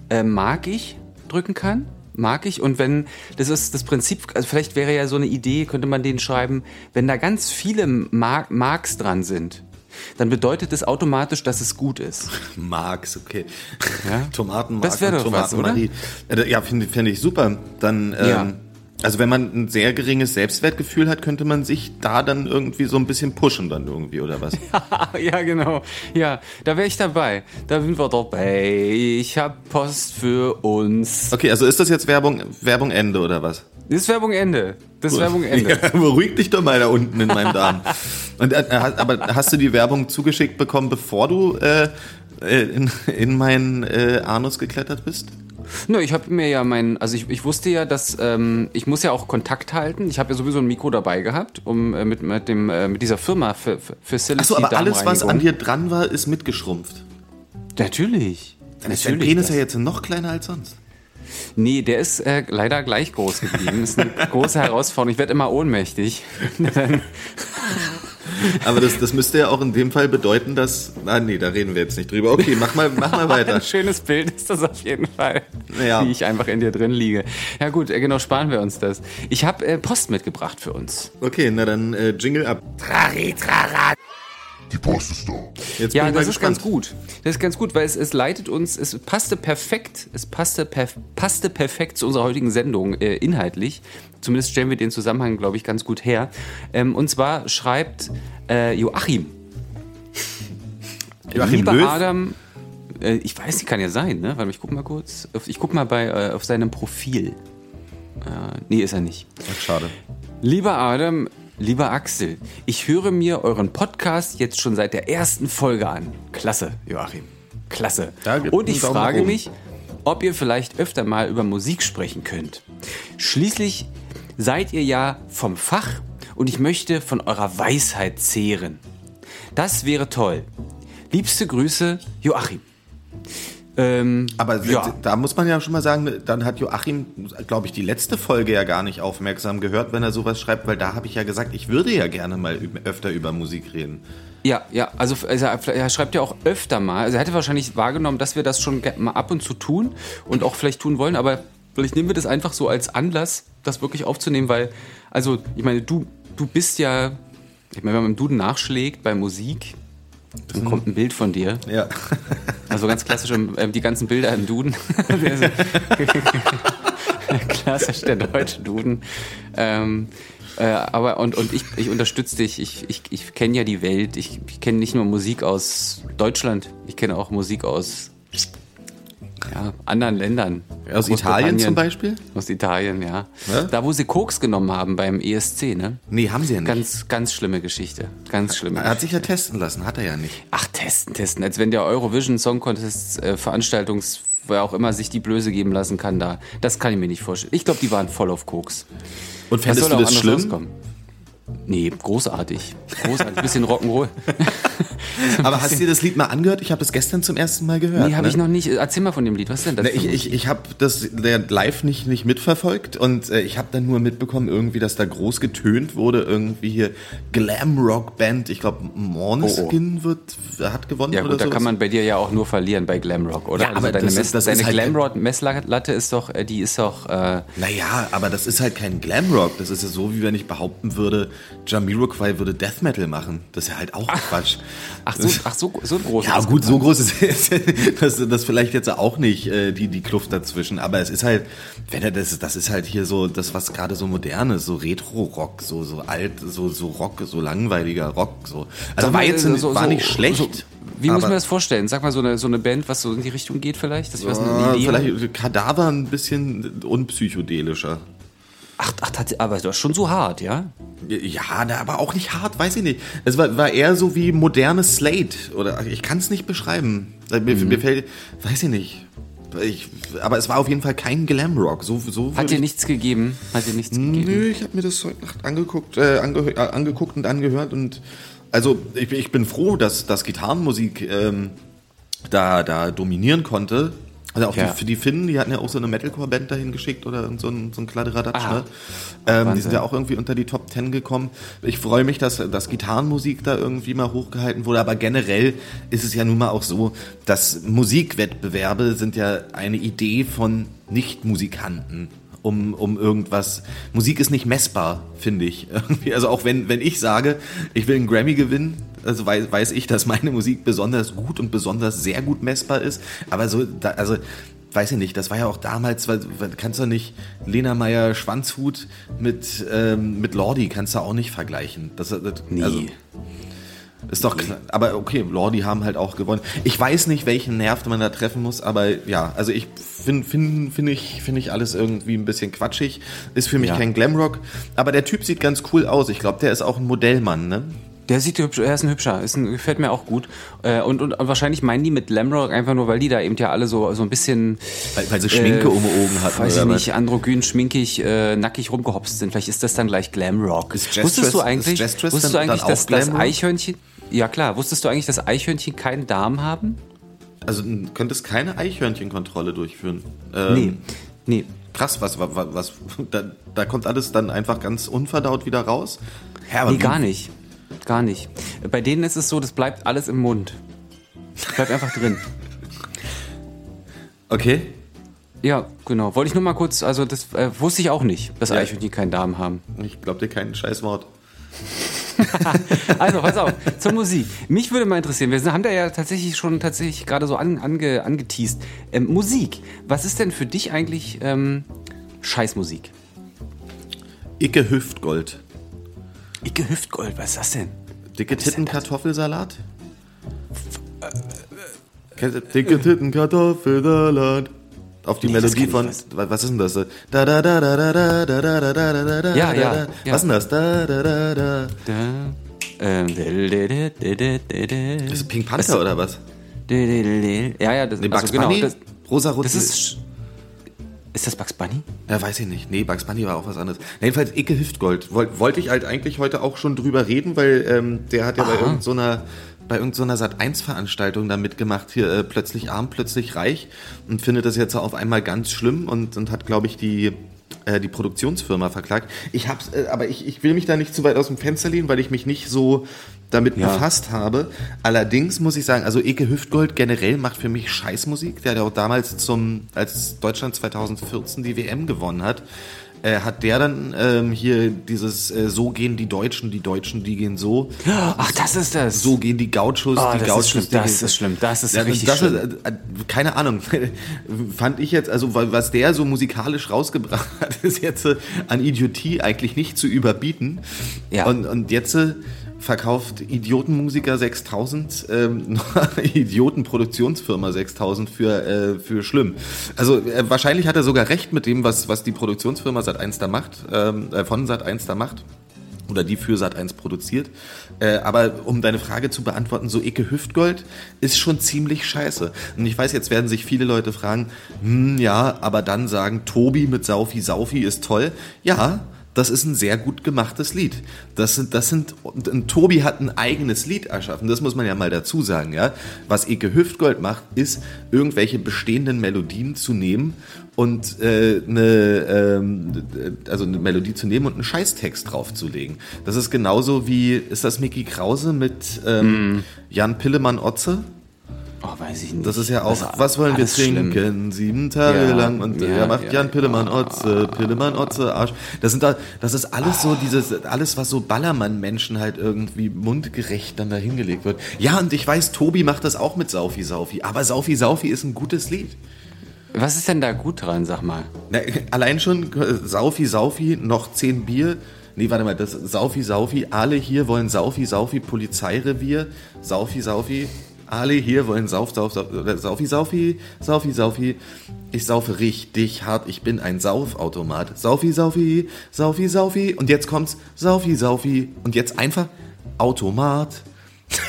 äh, mag ich drücken kann. Mag ich. Und wenn, das ist das Prinzip, also vielleicht wäre ja so eine Idee, könnte man denen schreiben, wenn da ganz viele Mark, Marks dran sind, dann bedeutet das automatisch, dass es gut ist. Marx, okay. Ja? Tomatenmark Das wäre und doch was, Tomatenmarie. Äh, Ja, finde find ich super. Dann, ähm, Ja. Also wenn man ein sehr geringes Selbstwertgefühl hat, könnte man sich da dann irgendwie so ein bisschen pushen dann irgendwie, oder was? ja, genau. Ja, da wäre ich dabei. Da sind wir dabei. Ich hab Post für uns. Okay, also ist das jetzt Werbung, Werbung Ende oder was? Das ist Werbung Ende. Das ist Werbung Ende. Ja, beruhig dich doch mal da unten in meinem Darm. Und, äh, hast- aber hast du die Werbung zugeschickt bekommen, bevor du äh, äh, in, in meinen äh, Anus geklettert bist? Nö, ich habe mir ja mein, also ich, ich wusste ja, dass ähm, ich muss ja auch Kontakt halten. Ich habe ja sowieso ein Mikro dabei gehabt, um äh, mit, mit dem äh, mit dieser Firma für, für Facility Achso, aber alles, was an dir dran war, ist mitgeschrumpft. Natürlich. Dann ist dein Natürlich, Penis das- ja jetzt noch kleiner als sonst. Nee, der ist äh, leider gleich groß geblieben. Das ist eine große Herausforderung. Ich werde immer ohnmächtig. Aber das, das müsste ja auch in dem Fall bedeuten, dass. Ah, nee, da reden wir jetzt nicht drüber. Okay, mach mal, mach mal weiter. Ein schönes Bild ist das auf jeden Fall, Ja. wie ich einfach in dir drin liege. Ja gut, äh, genau, sparen wir uns das. Ich habe äh, Post mitgebracht für uns. Okay, na dann äh, Jingle ab. Die Post ist da. Jetzt Ja, das ist gespannt. ganz gut. Das ist ganz gut, weil es, es leitet uns, es passte perfekt, es passte, perf passte perfekt zu unserer heutigen Sendung äh, inhaltlich. Zumindest stellen wir den Zusammenhang, glaube ich, ganz gut her. Ähm, und zwar schreibt äh, Joachim. Joachim Lieber Löw? Adam, äh, ich weiß, die kann ja sein, ne? Warte mal, ich guck mal kurz. Ich guck mal bei, äh, auf seinem Profil. Äh, nee, ist er nicht. Ach, schade. Lieber Adam, lieber Axel, ich höre mir euren Podcast jetzt schon seit der ersten Folge an. Klasse, Joachim. Klasse. Und ich frage mich, ob ihr vielleicht öfter mal über Musik sprechen könnt. Schließlich seid ihr ja vom Fach und ich möchte von eurer Weisheit zehren. Das wäre toll. Liebste Grüße, Joachim. Ähm, Aber ja. da muss man ja schon mal sagen, dann hat Joachim, glaube ich, die letzte Folge ja gar nicht aufmerksam gehört, wenn er sowas schreibt, weil da habe ich ja gesagt, ich würde ja gerne mal öfter über Musik reden. Ja, ja, also, also er schreibt ja auch öfter mal. Also er hätte wahrscheinlich wahrgenommen, dass wir das schon mal ab und zu tun und auch vielleicht tun wollen, aber vielleicht nehmen wir das einfach so als Anlass, das wirklich aufzunehmen, weil, also ich meine, du, du bist ja, ich meine, wenn man im Duden nachschlägt bei Musik, dann kommt ein Bild von dir. Ja. Also ganz klassisch ähm, die ganzen Bilder im Duden. klassisch der deutsche Duden. Ähm, äh, aber und, und ich, ich unterstütze dich. Ich, ich, ich kenne ja die Welt. Ich, ich kenne nicht nur Musik aus Deutschland, ich kenne auch Musik aus ja, anderen Ländern. Aus Italien zum Beispiel? Aus Italien, ja. Ja? Da, wo sie Koks genommen haben beim ESC, ne? Nee, haben sie ja nicht. Ganz, ganz schlimme Geschichte. Ganz schlimme er hat sich ja testen lassen, hat er ja nicht. Ach, testen, testen. Als wenn der Eurovision Song Contest äh, Veranstaltungs, wer auch immer sich die Blöße geben lassen kann da. Das kann ich mir nicht vorstellen. Ich glaube, die waren voll auf Koks. Und fändest soll du auch das schlimm? rauskommen. Nee, großartig. Großartig. Bisschen Rock'n'Roll. Aber hast du dir das Lied mal angehört? Ich habe das gestern zum ersten Mal gehört. Nee, habe ne? ich noch nicht. Erzähl mal von dem Lied. Was ist denn das? Na, für ich ich, ich habe das live nicht, nicht mitverfolgt und äh, ich habe dann nur mitbekommen, irgendwie, dass da groß getönt wurde, irgendwie hier Glam-Rock-Band, ich glaube Måneskin wird, hat gewonnen ja oder gut, da sowas. kann man bei dir ja auch nur verlieren bei Glamrock, oder? Ja, aber deine ist- Mess, das deine ist halt- Glamrock-Messlatte ist doch, äh, die ist doch, äh, Naja, aber das ist halt kein Glamrock. Das ist ja so, wie wenn ich behaupten würde, Jamiroquai würde Death Metal machen. Das ist ja halt auch Quatsch. ach so, ach so, so ein großes. Ja, gut, so groß ist das, das vielleicht jetzt auch nicht, äh, die, die Kluft dazwischen. Aber es ist halt, wenn er das, das ist halt hier so, das, was gerade so modern ist, so Retro-Rock, so, so alt, so, so Rock, so langweiliger Rock, so. Also war jetzt, äh, nicht- so- war so- nicht schlecht. so- Wie muss man das vorstellen? Sag mal so eine, so eine Band, was so in die Richtung geht vielleicht? Dass ich was, Ja, eine Idee habe? vielleicht Kadaver ein bisschen unpsychedelischer. Ach, ach, aber das ist schon so hart, ja? Ja, na, aber auch nicht hart, weiß ich nicht. Es war, war eher so wie modernes Slate. Oder ich kann es nicht beschreiben. Mir, Mhm. mir fällt, weiß ich nicht. Ich, aber es war auf jeden Fall kein Glamrock. So, so Hat dir ich- nichts gegeben? Hat dir nichts gegeben? Nö, ich habe mir das heute Nacht angeguckt, äh, äh, angeguckt und angehört und also ich, ich bin froh, dass, dass Gitarrenmusik ähm, da, da dominieren konnte. Also auch Ja. die, für die Finnen, die hatten ja auch so eine Metalcore-Band dahin geschickt oder so ein, so ein Kladderadatsch, Ah. ne? ähm, die sind ja auch irgendwie unter die Top Ten gekommen. Ich freue mich, dass, dass Gitarrenmusik da irgendwie mal hochgehalten wurde, aber generell ist es ja nun mal auch so, dass Musikwettbewerbe sind ja eine Idee von Nicht-Musikanten um, um irgendwas. Musik ist nicht messbar, finde ich. Also auch wenn, wenn ich sage, ich will einen Grammy gewinnen, also weiß, weiß ich, dass meine Musik besonders gut und besonders sehr gut messbar ist. Aber so, da, also weiß ich nicht, das war ja auch damals, weil, kannst du nicht Lena Meyer Schwanzhut mit, ähm, mit Lordi kannst du auch nicht vergleichen. Das, das, Nie. Also, ist doch klar. Aber okay, Lordi haben halt auch gewonnen. Ich weiß nicht, welchen Nerv man da treffen muss, aber ja, also ich finde find, find ich, find ich alles irgendwie ein bisschen quatschig. Ist für mich Ja. kein Glamrock. Aber der Typ sieht ganz cool aus. Ich glaube, der ist auch ein Modellmann, ne? Der sieht hübsch, er ist ein hübscher, ist ein, gefällt mir auch gut. Äh, Und, und, und wahrscheinlich meinen die mit Glamrock einfach nur, weil die da eben ja alle so, so ein bisschen, Weil, weil sie Schminke um die Augen hatten. weiß ich nicht, androgyn, schminkig, äh, nackig rumgehopst sind. Vielleicht ist das dann gleich Glamrock. Ist Wusstest du eigentlich, wusstest du eigentlich, dass das? Eichhörnchen, ja klar, wusstest du eigentlich, dass Eichhörnchen keinen Darm haben? Also könntest keine Eichhörnchenkontrolle durchführen. Ähm, Nee, nee. Krass, was, was, was da, da kommt alles dann einfach ganz unverdaut wieder raus? Aber Nee, wie- gar nicht. Gar nicht. Bei denen ist es so, das bleibt alles im Mund. Bleibt einfach drin. Okay. Ja, genau. Wollte ich nur mal kurz, also das äh, wusste ich auch nicht, dass Ja. Eichhörnchen keinen Darm haben. Ich glaube dir kein scheiß Wort. also, pass auf, zur Musik. Mich würde mal interessieren, wir haben da ja tatsächlich schon tatsächlich gerade so an, ange, angeteased. Ähm, Musik. Was ist denn für dich eigentlich ähm, Scheißmusik? Icke Hüftgold. Icke Hüftgold, was ist das denn? Dicke Titten Kartoffelsalat? Dicke Titten Kartoffelsalat. Auf die Nee, das Melodie von. fast. Was ist denn das? Da da da da da da da da da da da da Ja, da, ja, da. ja. Was ist denn das? Da da da da. Da, ähm. Das ist Pink Panther oder was? Ja, ja, das, Nee, Bugs also genau, Bunny? das, Rosa das ist. Ist das Bugs Bunny? Ja, weiß ich nicht. Nee, Bugs Bunny war auch was anderes. Jedenfalls Icke Hüftgold. Woll, wollte ich halt eigentlich heute auch schon drüber reden, weil ähm, der hat ja bei irgendeiner so bei irgendeiner Sat1-Veranstaltung da mitgemacht, hier äh, plötzlich arm, plötzlich reich und findet das jetzt auf einmal ganz schlimm und, und hat, glaube ich, die, äh, die Produktionsfirma verklagt. Ich hab's, äh, aber ich, ich will mich da nicht zu weit aus dem Fenster lehnen, weil ich mich nicht so damit Ja. befasst habe. Allerdings muss ich sagen, also Eke Hüftgold generell macht für mich Scheißmusik. Der hat auch damals zum, als Deutschland 2014 die WM gewonnen hat, äh, hat der dann ähm, hier dieses äh, So gehen die Deutschen, die Deutschen, die gehen so. Ach, das ist das. So gehen die Gauchos, Ah, die das ist Gauchos. schlimm, die das gehen- ist schlimm, das ist Ja, richtig das schlimm. Ist, äh, keine Ahnung, fand ich jetzt, also wa- was der so musikalisch rausgebracht hat, ist jetzt äh, an Idiotie eigentlich nicht zu überbieten. Ja. Und, und jetzt äh, verkauft Idiotenmusiker 6000, ähm, Idiotenproduktionsfirma 6000 für, äh, für schlimm. Also äh, wahrscheinlich hat er sogar recht mit dem, was, was die Produktionsfirma Sat1 da macht, ähm, äh, von Sat1 da macht oder die für Sat1 produziert. Äh, aber um deine Frage zu beantworten, so Icke Hüftgold ist schon ziemlich scheiße. Und ich weiß, jetzt werden sich viele Leute fragen, hm, ja, aber dann sagen, Tobi mit Saufi Saufi ist toll. Ja, das ist ein sehr gut gemachtes Lied. Das sind, das sind, und, und Tobi hat ein eigenes Lied erschaffen. Das muss man ja mal dazu sagen, ja. Was Ike Hüftgold macht, ist, irgendwelche bestehenden Melodien zu nehmen und äh, eine, ähm, also eine Melodie zu nehmen und einen Scheißtext draufzulegen. Das ist genauso wie, ist das Mickey Krause mit ähm, Jan Pillemann-Otze? Oh, weiß ich nicht. Das ist ja auch, ist was wollen wir alles schlimm. trinken? Sieben Tage Ja, lang und ja, er macht ja, Jan Pillemann Otze, Pillemann Otze, Arsch. Das sind da, das ist alles so dieses, alles was so Ballermann-Menschen halt irgendwie mundgerecht dann da hingelegt wird. Ja, und ich weiß, Tobi macht das auch mit Saufi Saufi, aber Saufi Saufi ist ein gutes Lied. Was ist denn da gut dran, sag mal? Na, allein schon äh, Saufi Saufi, noch zehn Bier. Nee, warte mal, das Saufi Saufi, alle hier wollen Saufi Saufi, Polizeirevier, Saufi Saufi, alle hier wollen Sauf, Sauf, Sauf, Saufi Saufi, Saufi Saufi. Ich saufe richtig hart, ich bin ein Saufautomat. Saufi Saufi, Saufi Saufi. Und jetzt kommt's Saufi Saufi. Und jetzt einfach Automat.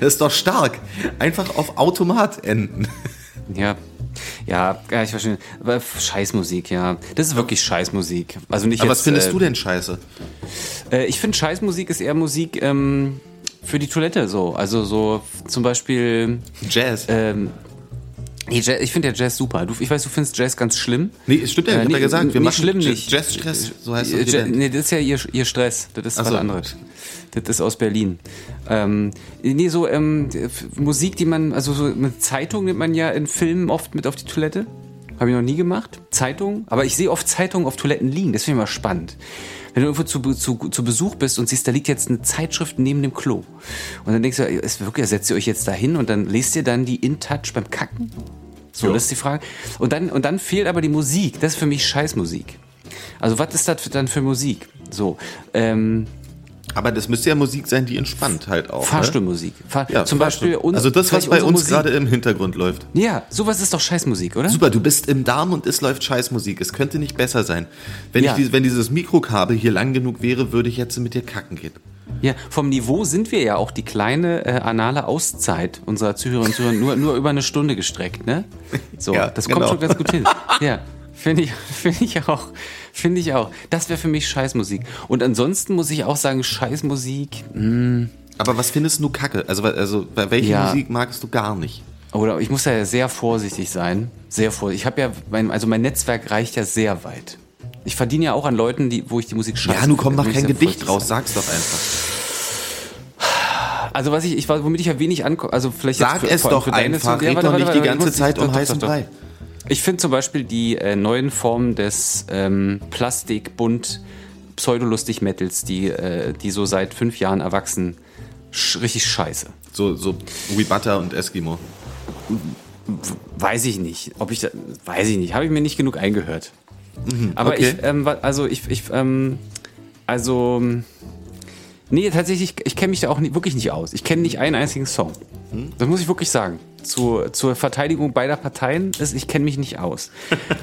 Das ist doch stark. Einfach auf Automat enden. Ja. Ja, ja, ich verstehe. Aber Scheißmusik, ja. Das ist wirklich Scheißmusik. Also nicht Aber jetzt, was findest äh, du denn scheiße? Äh, ich finde Scheißmusik ist eher Musik ähm, für die Toilette so. Also so zum Beispiel. Jazz. Ähm, nee, Jazz, ich finde ja Jazz super. Du, ich weiß, du findest Jazz ganz schlimm. Nee, es stimmt ja, Äh, hat nee, er gesagt. Wir nee, machen schlimm nicht. Jazz-Stress, so heißt das. Nee, das ist ja ihr, ihr Stress. Das ist Ach was so. anderes. Das ist aus Berlin. Ähm, nee, so ähm, Musik, die man, also so mit Zeitung nimmt man ja in Filmen oft mit auf die Toilette. Habe ich noch nie gemacht. Zeitung. Aber ich sehe oft Zeitungen auf Toiletten liegen. Das finde ich mal spannend. Wenn du irgendwo zu, zu, zu Besuch bist und siehst, da liegt jetzt eine Zeitschrift neben dem Klo. Und dann denkst du, ist wirklich, setzt ihr euch jetzt da hin und dann lest ihr dann die In Touch beim Kacken? So, das ist die Frage. Und dann, und dann fehlt aber die Musik. Das ist für mich Scheißmusik. Also, was ist das dann für Musik? So, ähm, Aber das müsste ja Musik sein, die entspannt halt auch. Fahrstuhlmusik. Fahr Ne? Ja, Zum Fahrstuhl. Beispiel uns, Also das, was bei uns gerade im Hintergrund läuft. Ja, sowas ist doch Scheißmusik, oder? Super, du bist im Darm und es läuft Scheißmusik. Es könnte nicht besser sein. Wenn, Ja. ich, wenn dieses Mikrokabel hier lang genug wäre, würde ich jetzt mit dir kacken gehen. Ja, vom Niveau sind wir ja auch die kleine äh, anale Auszeit unserer Zuhörerinnen und Zuhörer nur, nur über eine Stunde gestreckt, ne? So, Ja, das genau. kommt schon ganz gut hin. Ja, finde ich, finde ich auch. Finde ich auch. Das wäre für mich Scheißmusik. Und ansonsten muss ich auch sagen, Scheißmusik, Aber was findest du kacke? Also, also bei welcher Ja. Musik magst du gar nicht? Oder ich muss da ja sehr vorsichtig sein. Sehr vorsichtig. Ich habe ja, mein, also mein Netzwerk reicht ja sehr weit. Ich verdiene ja auch an Leuten, die, wo ich die Musik scheiße Ja, nu komm, mach kein Gedicht raus, sein. sag's doch einfach. Also was ich, ich womit ich ja wenig ankomme, also vielleicht Sag jetzt es vor allem doch für einfach, red doch nicht die ganze Zeit um heißen. Brei. Ich finde zum Beispiel die äh, neuen Formen des ähm, Plastikbunt Pseudolustig-Metals, die, äh, die so seit fünf Jahren erwachsen, sch richtig scheiße. So, so We Butter und Eskimo. Weiß ich nicht. Ob ich da, weiß ich nicht. Habe ich mir nicht genug eingehört. Aber okay. ich, ähm, also ich, ich, ähm, also, ähm, nee, tatsächlich, ich kenne mich da auch nie, wirklich nicht aus. Ich kenne nicht einen einzigen Song. Das muss ich wirklich sagen. Zu, zur Verteidigung beider Parteien ist, ich kenne mich nicht aus.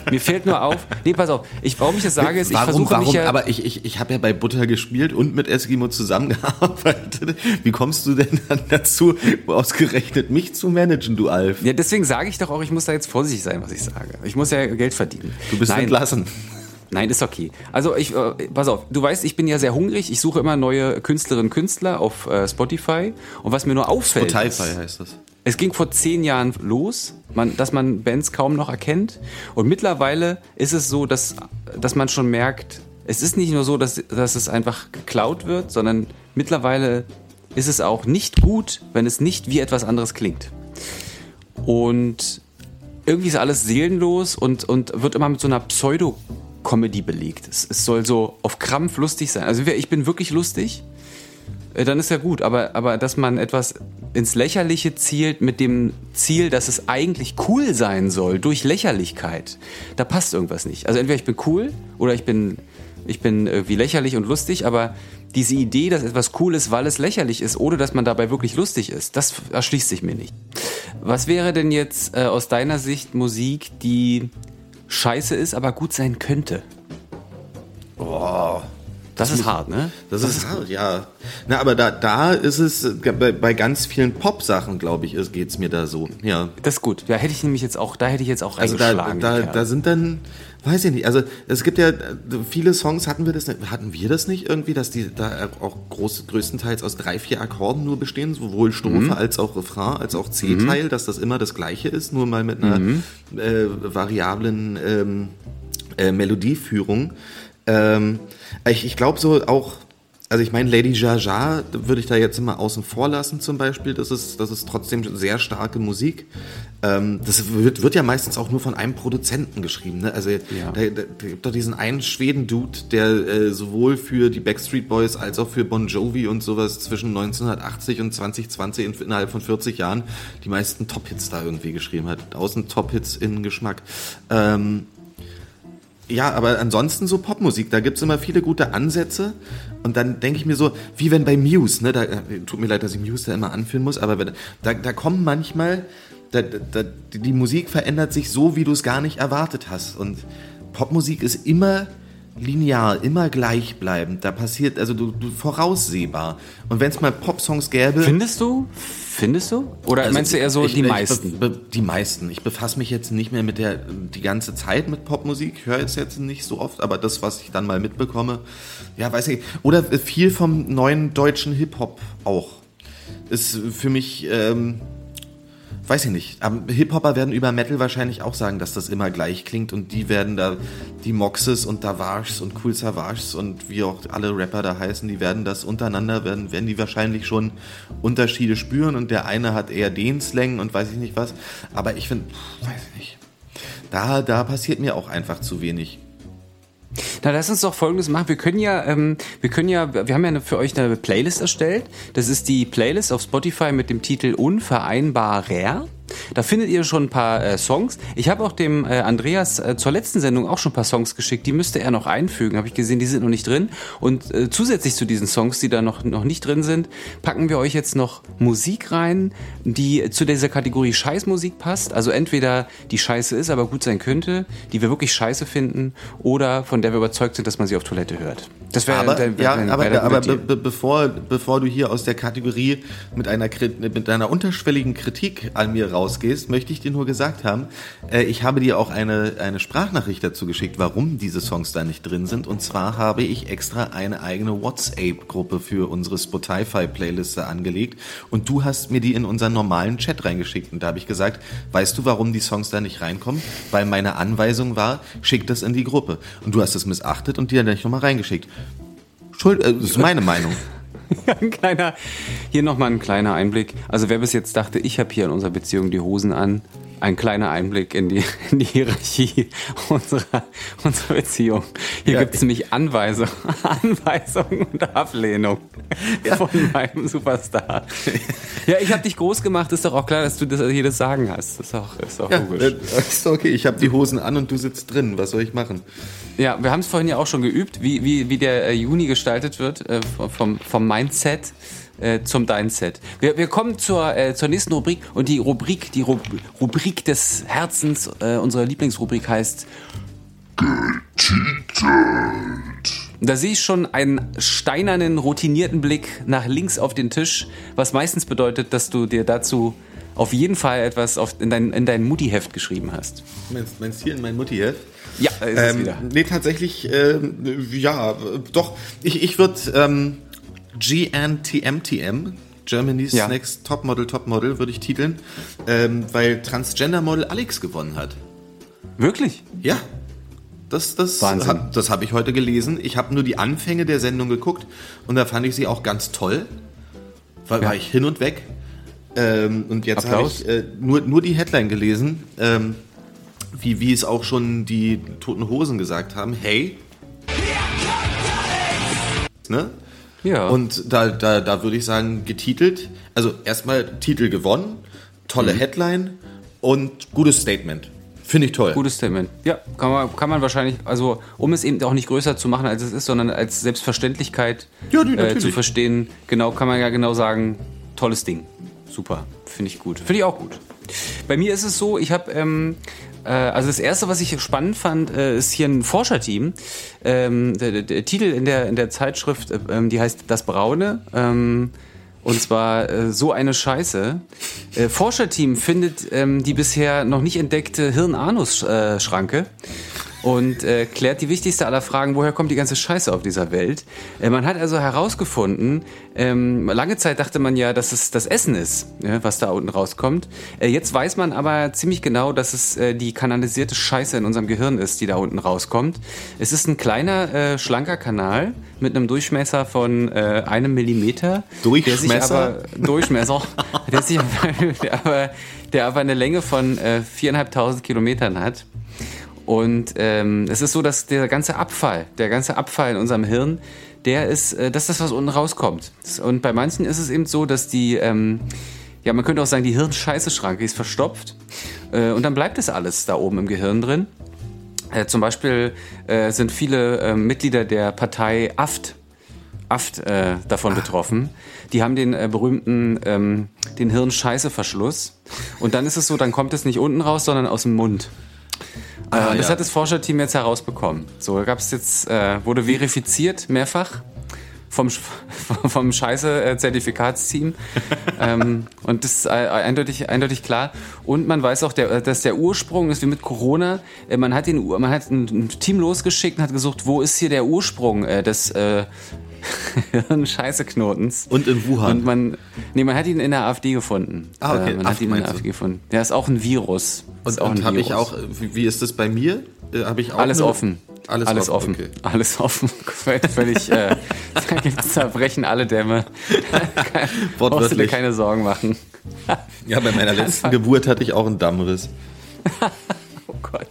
Mir fällt nur auf, nee, pass auf, ich, warum ich das sage, ist, ich warum, versuche warum, mich ja, aber ich, ich, ich habe ja bei Butter gespielt und mit Eskimo zusammengearbeitet. Wie kommst du denn dann dazu, ausgerechnet mich zu managen, du Alf? ja, deswegen sage ich doch auch, ich muss da jetzt vorsichtig sein, was ich sage. Ich muss ja Geld verdienen. Du bist Nein, entlassen. Nein, ist okay. Also ich, äh, pass auf, du weißt, ich bin ja sehr hungrig. Ich suche immer neue Künstlerinnen und Künstler auf äh, Spotify. Und was mir nur auffällt, Spotify heißt das. Es ging vor zehn Jahren los, man, dass man Bands kaum noch erkennt. Und mittlerweile ist es so, dass, dass man schon merkt, es ist nicht nur so, dass, dass es einfach geklaut wird, sondern mittlerweile ist es auch nicht gut, wenn es nicht wie etwas anderes klingt. Und irgendwie ist alles seelenlos und, und wird immer mit so einer Pseudo-Comedy belegt. Es, es soll so auf Krampf lustig sein. Also ich bin wirklich lustig, dann ist ja gut. Aber, aber dass man etwas ins Lächerliche zielt mit dem Ziel, dass es eigentlich cool sein soll, durch Lächerlichkeit, da passt irgendwas nicht. Also entweder ich bin cool oder ich bin, ich bin irgendwie lächerlich und lustig, aber diese Idee, dass etwas cool ist, weil es lächerlich ist, ohne dass man dabei wirklich lustig ist, das erschließt sich mir nicht. Was wäre denn jetzt äh, aus deiner Sicht Musik, die scheiße ist, aber gut sein könnte? Boah. Das, ist hart, ne? Das, ist hart, ja. Na, aber da, da ist es, äh, bei, bei ganz vielen Pop-Sachen, glaube ich, ist- geht's mir da so. Ja. Das ist gut. Ja, hätte ich nämlich jetzt auch, da hätte ich jetzt auch Also da, reingeschlagen. da, Kerl. da sind dann, weiß ich nicht, also es gibt ja äh, viele Songs, hatten wir das nicht, hatten wir das nicht irgendwie, dass die da auch groß, größtenteils aus drei, vier Akkorden nur bestehen, sowohl Strophe Mhm. als auch Refrain, als auch C-Teil, dass das immer das gleiche ist, nur mal mit einer Mhm. äh, variablen ähm, äh, Melodieführung. Ähm, ich ich glaube so auch, also ich meine, Lady Jaja würde ich da jetzt immer außen vor lassen zum Beispiel. Das ist, das ist trotzdem sehr starke Musik. Ähm, das wird, wird ja meistens auch nur von einem Produzenten geschrieben. Ne? Also da, da, da gibt doch diesen einen Schweden-Dude, der äh, sowohl für die Backstreet Boys als auch für Bon Jovi und sowas zwischen 1980 und 2020 in, innerhalb von 40 Jahren die meisten Top-Hits da irgendwie geschrieben hat. 1000 Top-Hits in Geschmack. Ähm, ja, aber ansonsten so Popmusik, da gibt's immer viele gute Ansätze. Und dann denke ich mir so, wie wenn bei Muse, ne, da, äh, tut mir leid, dass ich Muse da immer anführen muss, aber da, da kommen manchmal, da, da, die die Musik verändert sich so, wie du es gar nicht erwartet hast. Und Popmusik ist immer linear, immer gleichbleibend. Da passiert, also du, du voraussehbar. Und wenn es mal Popsongs gäbe. Findest du? Findest du? Oder Also meinst du eher so ich- die ich meisten? be- die meisten. Ich befasse mich jetzt nicht mehr mit der die ganze Zeit mit Popmusik. Ich höre jetzt jetzt nicht so oft, aber das, was ich dann mal mitbekomme, ja, weiß ich. Oder viel vom neuen deutschen Hip Hop auch ist für mich. Ähm, Weiß ich nicht. Hip-Hopper werden über Metal wahrscheinlich auch sagen, dass das immer gleich klingt und die werden da, die Moxes und Davages und Cool Savages und wie auch alle Rapper da heißen, die werden das untereinander, werden, werden die wahrscheinlich schon Unterschiede spüren und der eine hat eher den Slang und weiß ich nicht was. Aber ich finde, weiß ich nicht. Da, da passiert mir auch einfach zu wenig. Na, lass uns doch Folgendes machen. Wir können ja, ähm, wir können ja, wir haben ja eine, für euch eine Playlist erstellt. Das ist die Playlist auf Spotify mit dem Titel Unvereinbarer. Da findet ihr schon ein paar äh, Songs. Ich habe auch dem äh, Andreas äh, zur letzten Sendung auch schon ein paar Songs geschickt. Die müsste er noch einfügen. Habe ich gesehen, die sind noch nicht drin. Und äh, zusätzlich zu diesen Songs, die da noch, noch nicht drin sind, packen wir euch jetzt noch Musik rein, die zu dieser Kategorie Scheißmusik passt. Also entweder die scheiße ist, aber gut sein könnte, die wir wirklich scheiße finden, oder von der wir überzeugt sind, dass man sie auf Toilette hört. Das wäre Aber, wär- ja, wär- aber, aber gute be, bevor, bevor du hier aus der Kategorie mit einer, mit einer unterschwelligen Kritik an mir rausgehst, möchte ich dir nur gesagt haben, äh, ich habe dir auch eine, eine Sprachnachricht dazu geschickt, warum diese Songs da nicht drin sind. Und zwar habe ich extra eine eigene WhatsApp-Gruppe für unsere Spotify-Playliste angelegt. Und du hast mir die in unseren normalen Chat reingeschickt. Und da habe ich gesagt, weißt du, warum die Songs da nicht reinkommen? Weil meine Anweisung war, schick das in die Gruppe. Und du hast es missachtet und die dann nicht nochmal reingeschickt. Schuld, äh, das ist meine Meinung. Ein kleiner, hier nochmal ein kleiner Einblick. Also wer bis jetzt dachte, ich habe hier in unserer Beziehung die Hosen an, ein kleiner Einblick in die, in die Hierarchie unserer, unserer Beziehung. Hier Ja. gibt es nämlich Anweisung, Anweisung und Ablehnung von meinem Superstar. Ja, ich habe dich groß gemacht, ist doch auch klar, dass du das, hier das Sagen hast. Das ist auch, ist auch Ja, logisch. äh, ist doch okay. Ich habe die Hosen an und du sitzt drin. Was soll ich machen? Ja, wir haben es vorhin ja auch schon geübt, wie, wie, wie der äh, Juni gestaltet wird, äh, vom, vom Mindset äh, zum Deinset. Wir, wir kommen zur, äh, zur nächsten Rubrik und die Rubrik, die Rub Rubrik des Herzens, äh, unsere Lieblingsrubrik heißt Da sehe ich schon einen steinernen, routinierten Blick nach links auf den Tisch, was meistens bedeutet, dass du dir dazu auf jeden Fall etwas auf, in, dein, in dein Mutti-Heft geschrieben hast. Meinst, meinst hier in mein Mutti-Heft? Ja, da ist es Ähm, wieder. nee, tatsächlich, ähm, ja, doch. Ich, ich würde ähm, GNTMTM, Germany's Ja. Next Topmodel Topmodel, würde ich titeln, ähm, weil Transgender-Model Alex gewonnen hat. Wirklich? Ja. Das, das, Wahnsinn. hab- das habe ich heute gelesen. Ich habe nur die Anfänge der Sendung geguckt und da fand ich sie auch ganz toll. War, war ich hin und weg. Ähm, und jetzt habe ich äh, nur, nur die Headline gelesen, ähm, wie, wie es auch schon die Toten Hosen gesagt haben. Hey. Ne? Ja. Und da, da, da würde ich sagen, getitelt. Also erstmal Titel gewonnen, tolle Headline und gutes Statement. Finde ich toll. Gutes Statement. Ja, kann man, kann man wahrscheinlich, also um es eben auch nicht größer zu machen, als es ist, sondern als Selbstverständlichkeit Ja, nee, äh, zu verstehen, genau, kann man ja genau sagen, tolles Ding. Super, finde ich gut. Finde ich auch gut. Bei mir ist es so, ich habe, ähm, äh, also das Erste, was ich spannend fand, äh, ist hier ein Forscherteam. Ähm, der, der, Titel in der, in der Zeitschrift, äh, ähm, die heißt Das Braune. Ähm, und zwar äh, so eine Scheiße. Äh, Forscherteam findet ähm, die bisher noch nicht entdeckte Hirn-Anus-Schranke und äh, klärt die wichtigste aller Fragen, woher kommt die ganze Scheiße auf dieser Welt. Äh, man hat also herausgefunden, ähm, lange Zeit dachte man ja, dass es das Essen ist, ja, was da unten rauskommt. Äh, jetzt weiß man aber ziemlich genau, dass es äh, die kanalisierte Scheiße in unserem Gehirn ist, die da unten rauskommt. Es ist ein kleiner, äh, schlanker Kanal mit einem Durchmesser von äh, einem Millimeter. Der sich Durchmesser? aber, Durchmesser, der, sich aber, der, aber, der aber eine Länge von äh, 4.500 Kilometern hat. Und ähm, es ist so, dass der ganze Abfall, der ganze Abfall in unserem Hirn, der ist, äh, das ist das, was unten rauskommt. Und bei manchen ist es eben so, dass die, ähm, ja, man könnte auch sagen, die Hirnscheiße-Schranke ist verstopft. Äh, und dann bleibt es alles da oben im Gehirn drin. Äh, zum Beispiel äh, sind viele äh, Mitglieder der Partei AFT, AFT äh, davon betroffen. Die haben den äh, berühmten ähm, den Hirnscheiße-Verschluss. Und dann ist es so, dann kommt es nicht unten raus, sondern aus dem Mund. Äh, Ah, und das ja. hat das Forscherteam jetzt herausbekommen. So, da gab es jetzt, äh, wurde verifiziert mehrfach vom, vom Scheiße-Zertifikatsteam. ähm, und das ist äh, eindeutig, eindeutig klar. Und man weiß auch, der, dass der Ursprung ist wie mit Corona. Äh, man hat, den, man hat ein, Team losgeschickt und hat gesucht, wo ist hier der Ursprung äh, des äh, Scheiße-Knotens. Und in Wuhan. Und man, nee, man hat ihn in der AfD gefunden. Ah, okay. Äh, man Aft hat ihn in der? AfD gefunden. Der ist auch ein Virus. Und, und habe ich auch, äh, wie, ist das bei mir? Äh, habe ich auch Alles eine- offen. Alles, Alles offen. Okay. Alles offen. Völlig, äh, da gibt's zerbrechen alle Dämme. Brauchst du dir Wortwörtlich. keine Sorgen machen. Ja, bei meiner letzten Geburt hatte ich auch einen Dammriss. Gott.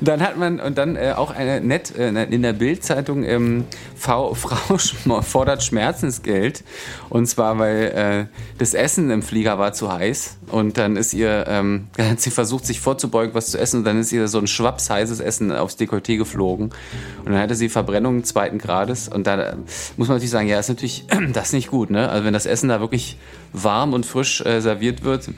Dann hat man, und dann äh, auch eine nett äh, in der Bildzeitung ähm, Frau, fordert Schmerzensgeld. Und zwar, weil äh, das Essen im Flieger war zu heiß. Und dann ist ihr, ähm, dann hat sie versucht, sich vorzubeugen, was zu essen. Und dann ist ihr so ein schwaps heißes Essen aufs Dekolleté geflogen. Und dann hatte sie Verbrennungen zweiten Grades. Und da äh, muss man natürlich sagen, ja, ist natürlich das ist nicht gut, ne? Also wenn das Essen da wirklich warm und frisch äh, serviert wird,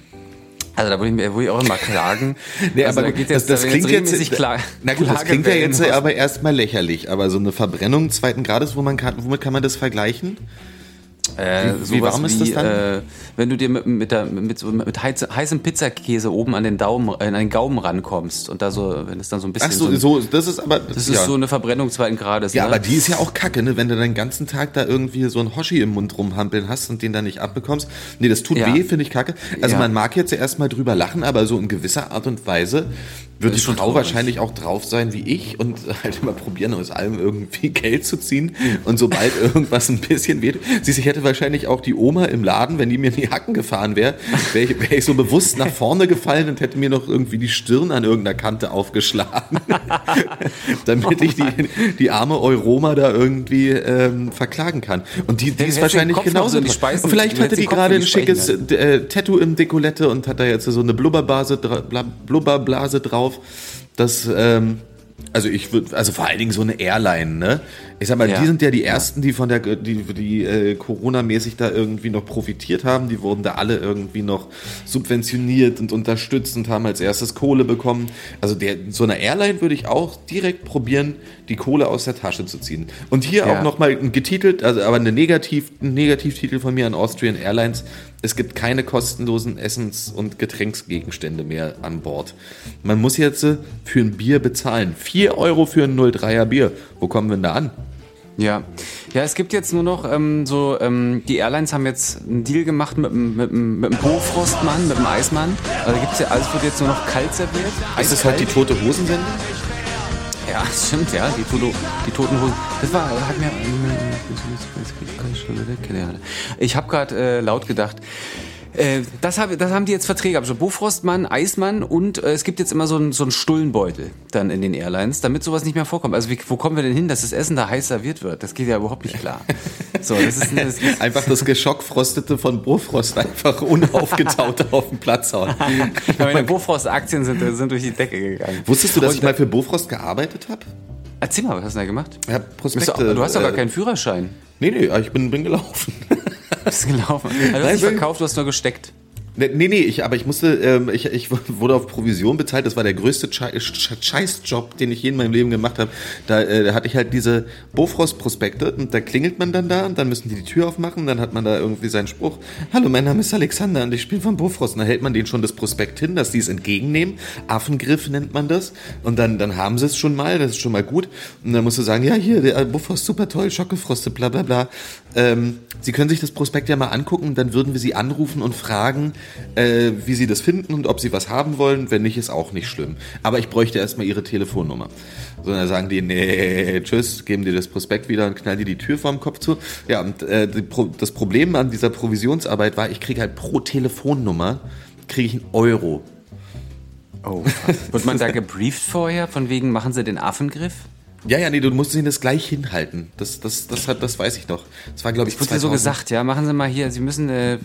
also da würde ich, mir- würde ich auch immer klagen. Nee, also aber da geht das, jetzt, das da klingt jetzt, regelmäßig Kla na gut, das klingt ja jetzt aber erstmal lächerlich, aber so eine Verbrennung zweiten Grades, wo man kann, womit kann man das vergleichen? Äh, Wie- wie warm ist das wie, dann? Äh, wenn du dir mit, mit, der, mit, so, mit heiz, heißem Pizzakäse oben an den Daumen, äh, an den Gaumen rankommst und da so, wenn es dann so ein bisschen Ach so, ein- so, das ist aber, das ja. ist so eine Verbrennung zweiten Grades. ja, ne? aber die ist ja auch kacke, ne? wenn du den ganzen Tag da irgendwie so ein Hoshi im Mund rumhampeln hast und den dann nicht abbekommst. Nee, das tut Ja. weh, finde ich kacke. Also Ja. man mag jetzt ja erstmal drüber lachen, aber so in gewisser Art und Weise Ist schon Frau traurig. wahrscheinlich auch drauf sein wie ich und halt immer probieren, aus allem irgendwie Geld zu ziehen. Und sobald irgendwas ein bisschen wird, sie ich hätte wahrscheinlich auch die Oma im Laden, wenn die mir in die Hacken gefahren wäre, wäre ich, wär ich so bewusst nach vorne gefallen und hätte mir noch irgendwie die Stirn an irgendeiner Kante aufgeschlagen. Damit ich die, die arme Euroma da irgendwie ähm, verklagen kann. Und die, die ist wahrscheinlich genauso. so. Speisen- und vielleicht hatte die gerade in ein schickes äh, Tattoo im Dekolette und hat da jetzt so eine Bla- Blubberblase drauf. Das, ähm, also ich würde, also vor allen Dingen so eine Airline, ne? Ich sag mal, Ja. die sind ja die ersten, die von der, die, die äh, Corona-mäßig da irgendwie noch profitiert haben. Die wurden da alle irgendwie noch subventioniert und unterstützt und haben als erstes Kohle bekommen. Also der, so eine Airline würde ich auch direkt probieren, die Kohle aus der Tasche zu ziehen. Und hier Ja. auch nochmal getitelt, also aber eine Negativ, ein Negativtitel von mir an Austrian Airlines. Es gibt keine kostenlosen Essens- und Getränksgegenstände mehr an Bord. Man muss jetzt äh, für ein Bier bezahlen. 4 Euro für ein 03er Bier. Wo kommen wir denn da an? Ja. Ja, es gibt jetzt nur noch ähm, so, ähm, die Airlines haben jetzt einen Deal gemacht mit, mit, mit dem Bofrostmann, mit dem Eismann. Also gibt's ja, alles wird jetzt nur noch kalt serviert. Ist das halt die tote Hosensendung? Ja, stimmt, ja, die, Toto, die toten Hosen. Das war, hat mir. Ich habe gerade äh, laut gedacht. Äh, das, hab, das haben die jetzt Verträge. Also Bofrostmann, Eismann und äh, es gibt jetzt immer so einen so Stullenbeutel dann in den Airlines, damit sowas nicht mehr vorkommt. Also wie, wo kommen wir denn hin, dass das Essen da heiß serviert wird? Das geht ja überhaupt nicht klar. So, das ist, das ist Einfach das Geschockfrostete von Bofrost einfach unaufgetaut auf den Platz hauen. meine Bofrost-Aktien sind, sind durch die Decke gegangen. Wusstest du, dass Und, ich mal für Bofrost gearbeitet habe? Erzähl mal, was hast du da gemacht? Bist Prospekte. du, du hast doch gar äh, keinen Führerschein. Nee, nee, ich bin, bin gelaufen. Bist gelaufen. Also du hast nicht verkauft, du hast nur gesteckt. Nee, nee, ich, aber ich musste, ähm, ich, ich wurde auf Provision bezahlt. Das war der größte Schei- Sch- Scheißjob, den ich je in meinem Leben gemacht habe. Da, äh, da hatte ich halt diese Bofrost-Prospekte und da klingelt man dann da und dann müssen die die Tür aufmachen. Dann hat man da irgendwie seinen Spruch. Hallo, mein Name ist Alexander und ich bin von Bofrost. Und dann hält man denen schon das Prospekt hin, dass die es entgegennehmen. Affengriff nennt man das. Und dann, dann haben sie es schon mal, das ist schon mal gut. Und dann musst du sagen, ja, hier, der Bofrost, super toll, schockgefrostet, bla bla bla. Ähm, Sie können sich das Prospekt ja mal angucken, dann würden wir Sie anrufen und fragen, äh, wie Sie das finden und ob Sie was haben wollen. Wenn nicht, ist auch nicht schlimm. Aber ich bräuchte erstmal Ihre Telefonnummer. So, dann sagen die, nee, tschüss, geben dir das Prospekt wieder und knallen dir die Tür vorm Kopf zu. Ja, und äh, die das Problem an dieser Provisionsarbeit war, ich kriege halt pro Telefonnummer, kriege ich einen Euro. Oh. Wird man da gebrieft vorher, von wegen machen sie den Affengriff? Ja, ja, nee, du musst ihnen das gleich hinhalten. Das, das, das, hat, das weiß ich noch. Das war, glaube ich, Es wurde dir so 2000. gesagt, ja, machen Sie mal hier, Sie müssen, äh,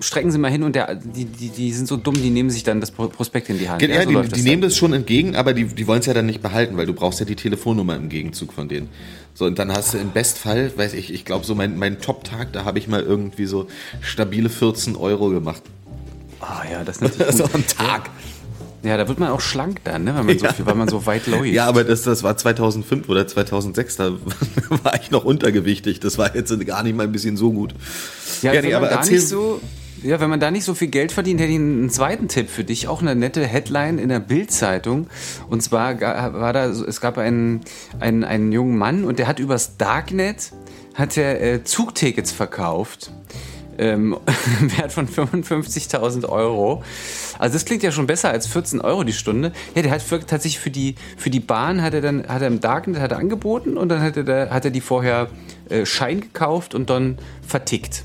strecken Sie mal hin und der, die, die, die sind so dumm, die nehmen sich dann das Pro- Prospekt in die Hand. Ja, so die, die das nehmen das schon entgegen, aber die, die wollen es ja dann nicht behalten, weil du brauchst ja die Telefonnummer im Gegenzug von denen. So, und dann hast du im Bestfall, weiß ich, ich glaube so mein, mein Top-Tag, da habe ich mal irgendwie so stabile 14 Euro gemacht. Ah ja, das ist natürlich so gut. am Tag. Ja, da wird man auch schlank dann, ne, wenn man so, Ja. viel, weil man so weit läuft. Ja, aber das, das war 2005 oder 2006, da war ich noch untergewichtig. Das war jetzt gar nicht mal ein bisschen so gut. Ja, Ja, wenn nee, man aber da erzähl- nicht so, ja, wenn man da nicht so viel Geld verdient, hätte ich einen zweiten Tipp für dich. Auch eine nette Headline in der Bild-Zeitung. Und zwar war da, so- es gab einen, einen, einen jungen Mann und der hat übers Darknet hat er äh, Zugtickets verkauft. Ähm, Wert von 55.000 Euro. Also das klingt ja schon besser als 14 Euro die Stunde. Ja, der hat für, tatsächlich für die, für die Bahn hat er dann, hat er im Darknet hat er angeboten und dann hat er, da, hat er die vorher äh, Schein gekauft und dann vertickt.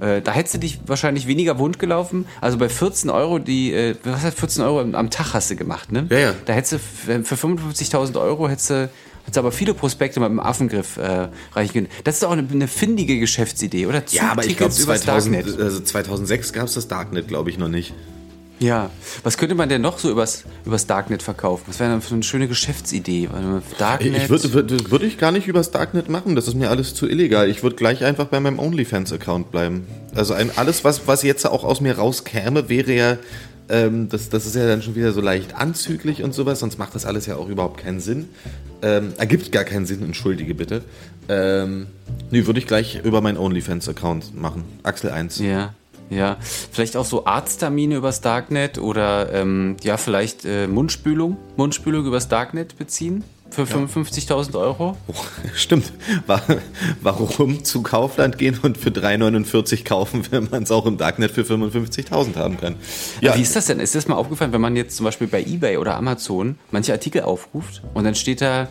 Äh, da hättest du dich wahrscheinlich weniger wund gelaufen. Also bei 14 Euro, die, äh, was hat 14 Euro am, am Tag hast du gemacht, ne? Ja, ja. Da hättest du für 55.000 Euro hättest du, du aber viele Prospekte mit dem Affengriff äh, reichen können. Das ist auch eine, eine findige Geschäftsidee, oder? Ja, aber ich glaube, Zugtickets übers 2000, also 2006 gab es das Darknet, glaube ich, noch nicht. Ja, was könnte man denn noch so übers, übers Darknet verkaufen? Was wäre denn für eine schöne Geschäftsidee? Man Darknet, Ich würde würd, würd ich gar nicht übers Darknet machen, das ist mir alles zu illegal. Ich würde gleich einfach bei meinem OnlyFans-Account bleiben. Also ein, alles, was, was jetzt auch aus mir rauskäme, wäre ja, ähm, das, das ist ja dann schon wieder so leicht anzüglich und sowas, sonst macht das alles ja auch überhaupt keinen Sinn. Ähm, ergibt gar keinen Sinn, entschuldige bitte. Ähm, nee, würde ich gleich über meinen OnlyFans-Account machen. Axel 1. Ja, ja. Vielleicht auch so Arzttermine übers Darknet oder ähm, ja, vielleicht äh, Mundspülung, Mundspülung übers Darknet beziehen. Für 55.000 Euro. Oh, stimmt. Wa- Warum zu Kaufland gehen und für 3,49 kaufen, wenn man es auch im Darknet für 55.000 haben kann? Ja, Wie ist das denn? Ist das mal aufgefallen, wenn man jetzt zum Beispiel bei Ebay oder Amazon manche Artikel aufruft und dann steht da,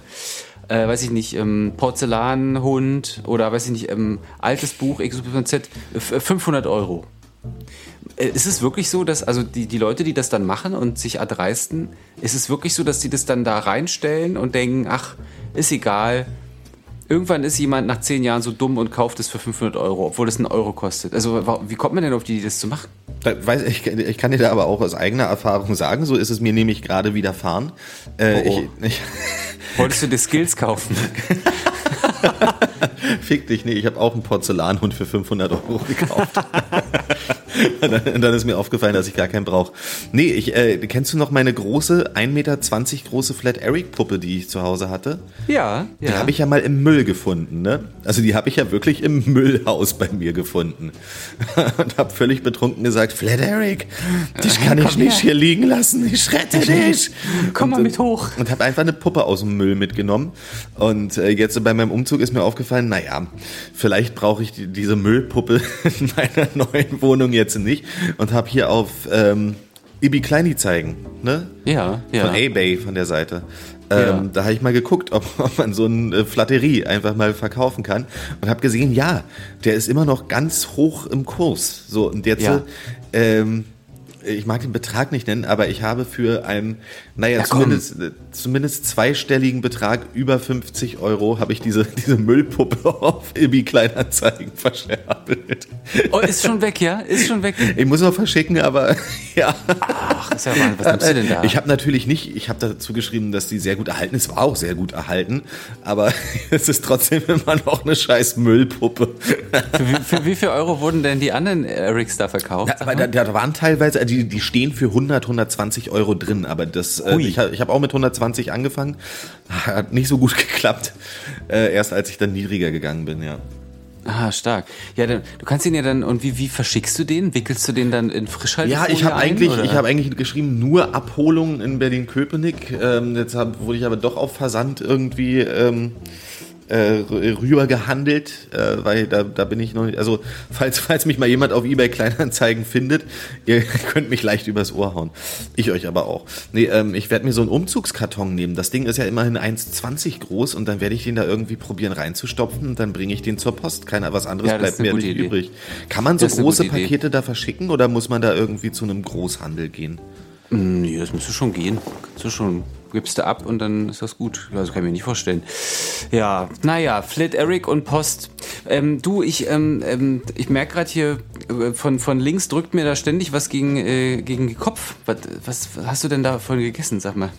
äh, weiß ich nicht, ähm, Porzellanhund oder weiß ich nicht, ähm, altes Buch XYZ, äh, 500 Euro. Äh, Ist es wirklich so, dass also die, die Leute, die das dann machen und sich erdreisten, ist es wirklich so, dass die das dann da reinstellen und denken, ach, ist egal. Irgendwann ist jemand nach zehn Jahren so dumm und kauft es für 500 Euro, obwohl es einen Euro kostet. Also wie kommt man denn auf die Idee, das zu machen? Ich, ich kann dir da aber auch aus eigener Erfahrung sagen, so ist es mir nämlich gerade widerfahren. Äh, Oh, oh. Ich, ich, Wolltest du dir Skills kaufen? fick dich, nee, ich habe auch einen Porzellanhund für 500 Euro gekauft. und, dann, dann ist mir aufgefallen, dass ich gar keinen brauche. Nee, ich, äh, kennst du noch meine große, 1,20 Meter große Flat Eric Puppe, die ich zu Hause hatte? Ja, Die habe ich ja mal im Müll gefunden, ne? Also die habe ich ja wirklich im Müllhaus bei mir gefunden. Und habe völlig betrunken gesagt, Flat Eric, dich kann ich nicht hier liegen lassen, ich rette dich. Komm mal Und, mit hoch. Und habe einfach eine Puppe aus dem Müll mitgenommen. Und äh, jetzt bei meinem Umzug ist mir aufgefallen, naja, vielleicht brauche ich die, diese Müllpuppe in meiner neuen Wohnung jetzt nicht. Und habe hier auf ähm, Ibi Kleini zeigen, ne? Ja, ja. Von eBay, von der Seite. Ähm, Ja. Da habe ich mal geguckt, ob, ob man so eine äh, Flatterie einfach mal verkaufen kann und habe gesehen, ja, der ist immer noch ganz hoch im Kurs. So und jetzt, Ja. ähm, ich mag den Betrag nicht nennen, aber ich habe für einen, naja, Ja, zumindest, äh, zumindest zweistelligen Betrag über 50 Euro habe ich diese, diese Müllpuppe auf Ibi Kleinanzeigen verscherbelt. Oh, ist schon weg, ja? Ist schon weg. Ich muss noch verschicken, aber ja. Ach, ist ja Wahnsinn. Was nimmst du denn da? Ich habe natürlich nicht, ich habe dazu geschrieben, dass die sehr gut erhalten ist, war auch sehr gut erhalten, aber es ist trotzdem immer noch eine scheiß Müllpuppe. für, wie, für wie viel Euro wurden denn die anderen Erics da verkauft? Ja, aber da, da waren teilweise, also die, die stehen für 100, 120 Euro drin, aber das, äh, ich, ich habe auch mit 120 angefangen, hat nicht so gut geklappt, äh, erst als ich dann niedriger gegangen bin, ja. Ah, stark. Ja, dann, du kannst ihn ja dann, und wie, wie verschickst du den? Wickelst du den dann in Frischhaltefolie Ja, ich habe eigentlich, oder? ich habe eigentlich geschrieben nur Abholung in Berlin-Köpenick. Ähm, jetzt hab, wurde ich aber doch auf Versand irgendwie ähm, äh, rüber gehandelt, äh, weil da, da bin ich noch nicht. Also falls, falls mich mal jemand auf eBay Kleinanzeigen findet, ihr könnt mich leicht übers Ohr hauen. Ich euch aber auch. Nee, ähm, ich werde mir so einen Umzugskarton nehmen. Das Ding ist ja immerhin 1,20 groß und dann werde ich den da irgendwie probieren reinzustopfen und dann bringe ich den zur Post. Keiner, was anderes Ja, bleibt mir nicht Idee. übrig. Kann man so große Idee. Pakete da verschicken oder muss man da irgendwie zu einem Großhandel gehen? Hm, Nee, das müsste schon gehen. Kannst du schon. Gibst du ab und dann ist das gut. Ja, Das kann ich mir nicht vorstellen. Ja, naja, Flit Eric und Post. Ähm, du, ich, ähm, ähm, ich merke gerade hier, äh, von, von links drückt mir da ständig was gegen, äh, gegen den Kopf. Was, was hast du denn davon gegessen, sag mal?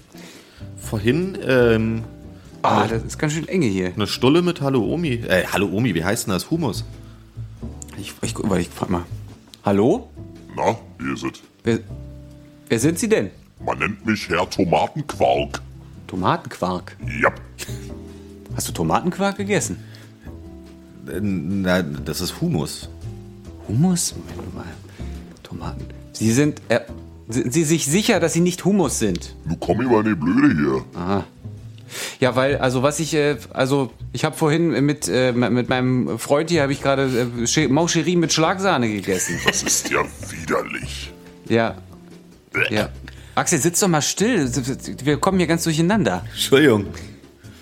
Vorhin ähm, Ah, das ist ganz schön enge hier. eine Stulle mit Hallo Omi. Äh, Hallo Omi, wie heißt denn das? Humus. Ich, ich, ich frag mal. Hallo? Na, wie ist es? Wer, wer sind Sie denn? Man nennt mich Herr Tomatenquark. Tomatenquark. Ja, Hast du Tomatenquark gegessen? Na, das ist Humus. Hummus? Moment mal. Tomaten. Sie sind. Äh, sind Sie sich sicher, dass Sie nicht Hummus sind? du komm immer in die Blöde hier. Ja, weil, also was ich, äh, also ich habe vorhin mit, äh, mit meinem Freund hier, habe ich gerade äh, Che- Maucherie mit Schlagsahne gegessen. Das ist ja widerlich. Ja, ja. Axel, sitz doch mal still. Wir kommen hier ganz durcheinander. Entschuldigung.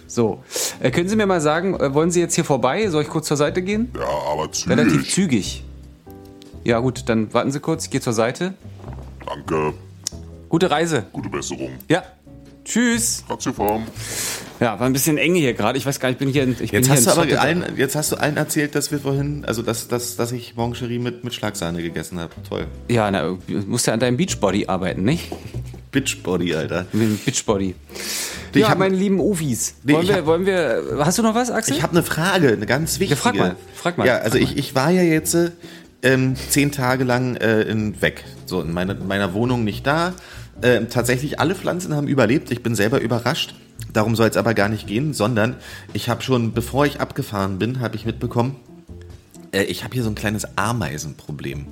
So, äh, können Sie mir mal sagen, äh, wollen Sie jetzt hier vorbei? Soll ich kurz zur Seite gehen? Ja, aber Relativ zügig. zügig. Ja gut, dann warten Sie kurz, ich gehe zur Seite. Danke. Gute Reise. Gute Besserung. Ja. Tschüss. Ratiofarm. Ja, war ein bisschen enge hier gerade. Ich weiß gar nicht, ich bin hier ich bin Jetzt hier hast, in du aber allen, jetzt hast du allen erzählt, dass wir vorhin, also dass, dass, dass ich Moncherie mit, mit Schlagsahne gegessen habe. Toll. Ja, na, du musst ja an deinem Beachbody arbeiten, nicht? Bitchbody, Alter. Beachbody. Ich ja, hab- meine lieben Ufis. Nee, wollen, wir, hab- wollen wir. Hast du noch was, Axel? Ich habe eine Frage, eine ganz wichtige. frag mal, frag mal, Ja, also ich, ich war ja jetzt äh, ähm, zehn Tage lang äh, in, weg. So in meine, meiner Wohnung nicht da. Ähm, tatsächlich alle Pflanzen haben überlebt. Ich bin selber überrascht. Darum soll es aber gar nicht gehen, sondern ich habe schon, bevor ich abgefahren bin, habe ich mitbekommen, äh, ich habe hier so ein kleines Ameisenproblem.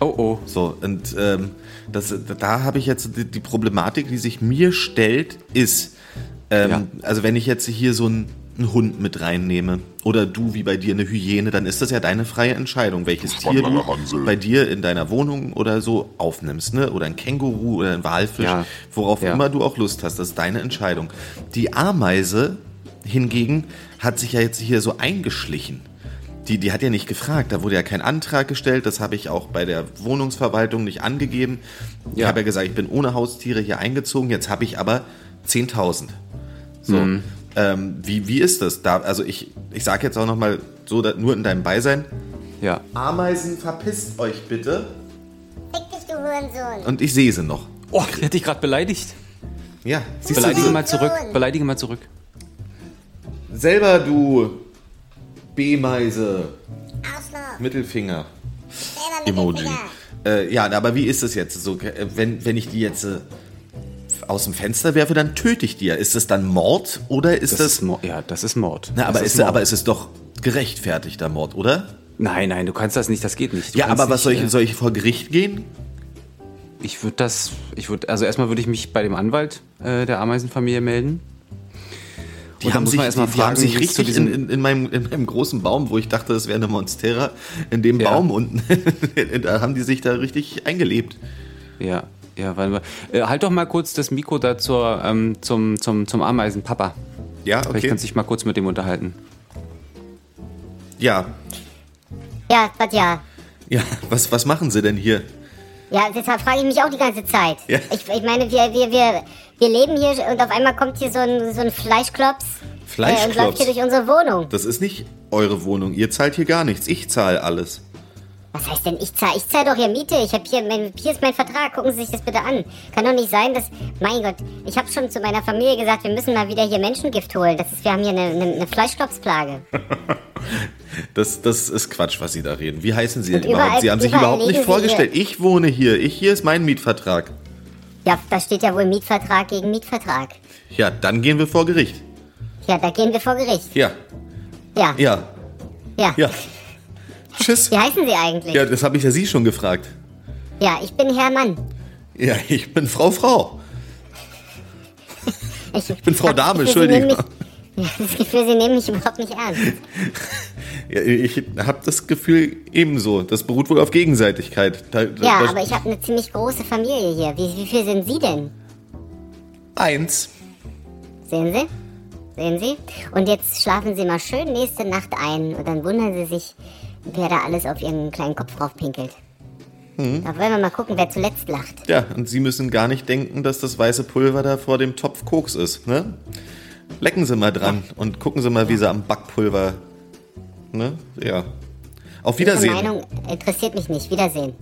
oh, oh. So, und ähm, das, da habe ich jetzt die, die Problematik, die sich mir stellt, ist, Ähm, Ja. Also wenn ich jetzt hier so einen, einen Hund mit reinnehme oder du wie bei dir eine Hyäne, dann ist das ja deine freie Entscheidung, welches Tier du Hansel. bei dir in deiner Wohnung oder so aufnimmst, ne? Oder ein Känguru oder ein Walfisch, Ja. worauf Ja. immer du auch Lust hast. Das ist deine Entscheidung. Die Ameise hingegen hat sich ja jetzt hier so eingeschlichen. Die, die hat ja nicht gefragt, da wurde ja kein Antrag gestellt, das habe ich auch bei der Wohnungsverwaltung nicht angegeben. Ich Ja. habe ja gesagt, ich bin ohne Haustiere hier eingezogen, jetzt habe ich aber 10.000. So, ähm, wie, wie ist das? Da, also ich, ich sage jetzt auch nochmal so, da, nur in deinem Beisein, Ja. Ameisen, verpisst euch bitte. Fick dich, du Hurensohn. Und ich sehe sie noch. Oh, hat dich gerade beleidigt. Ja, siehst Beleidige du, mal zurück. Beleidige mal zurück. selber du B-Meise, Arschloch. Mittelfinger. Selber mit Emoji. dem Finger. Äh, ja, aber wie ist das jetzt? So, äh, wenn, wenn ich die jetzt äh, aus dem Fenster werfe, dann töte ich ja. Ist das dann Mord oder ist Das, das. ist Mord. Ja, das ist Mord. na, aber, das ist, Mord. aber ist es doch gerechtfertigter Mord, oder? Nein, nein, du kannst das nicht, das geht nicht. Du ja, aber was soll nicht, ich, äh, soll ich vor Gericht gehen? Ich würde das, ich würde, also erstmal würde ich mich bei dem Anwalt äh, der Ameisenfamilie melden. Die haben sich, man erst mal die, die haben fragen, sich richtig in, in, in, meinem, in meinem großen Baum, wo ich dachte, das wäre eine Monstera, in dem Ja. Baum unten, da haben die sich da richtig eingelebt. Ja, ja, warte mal. Äh, halt doch mal kurz das Mikro da zur, ähm, zum, zum, zum Ameisenpapa. Ja, Vielleicht okay. kannst du dich mal kurz mit dem unterhalten. Ja, Ja, was ja. ja, was, was machen sie denn hier? Ja, deshalb frage ich mich auch die ganze Zeit. Ja. Ich, ich meine, wir, wir, wir, wir leben hier und auf einmal kommt hier so ein, so ein Fleischklops. Äh, und läuft Fleischklops? hier durch unsere Wohnung. Das ist nicht eure Wohnung. Ihr zahlt hier gar nichts. Ich zahle alles. Was heißt denn, ich zahle ich zahl doch hier Miete. Ich habe hier, mein, hier ist mein Vertrag. Gucken Sie sich das bitte an. Kann doch nicht sein, dass, mein Gott, ich habe schon zu meiner Familie gesagt, wir müssen mal wieder hier Menschengift holen. Das ist, wir haben hier eine, eine, eine Fleischklopsplage. Das, das ist Quatsch, was Sie da reden. Wie heißen Sie denn überall- überhaupt? Sie haben sich überhaupt nicht vorgestellt. Ich wohne hier. Ich, hier ist mein Mietvertrag. Ja, da steht ja wohl Mietvertrag gegen Mietvertrag. Ja, dann gehen wir vor Gericht. Ja, da gehen wir vor Gericht. Ja, Ja, ja, ja. ja. Tschüss. Wie heißen Sie eigentlich? Ja, das habe ich ja Sie schon gefragt. Ja, ich bin Herr Mann. Ja, ich bin Frau Frau. Ich, Ich bin Frau hab Dame, Entschuldigung. Ja, das Gefühl, Sie nehmen mich überhaupt nicht ernst. Ja, ich habe das Gefühl ebenso. Das beruht wohl auf Gegenseitigkeit. Da, da, Ja, da- aber ich habe eine ziemlich große Familie hier. Wie, wie viel sind Sie denn? Eins. Sehen Sie? Sehen Sie? Und jetzt schlafen Sie mal schön nächste Nacht ein und dann wundern Sie sich, wer da alles auf Ihren kleinen Kopf drauf pinkelt. Mhm. Da wollen wir mal gucken, wer zuletzt lacht. Ja, und Sie müssen gar nicht denken, dass das weiße Pulver da vor dem Topf Koks ist, ne? Lecken Sie mal dran und gucken Sie mal, wie Sie am Backpulver, ne? Ja. Auf Ihre Wiedersehen. Meinung interessiert mich nicht. Wiedersehen.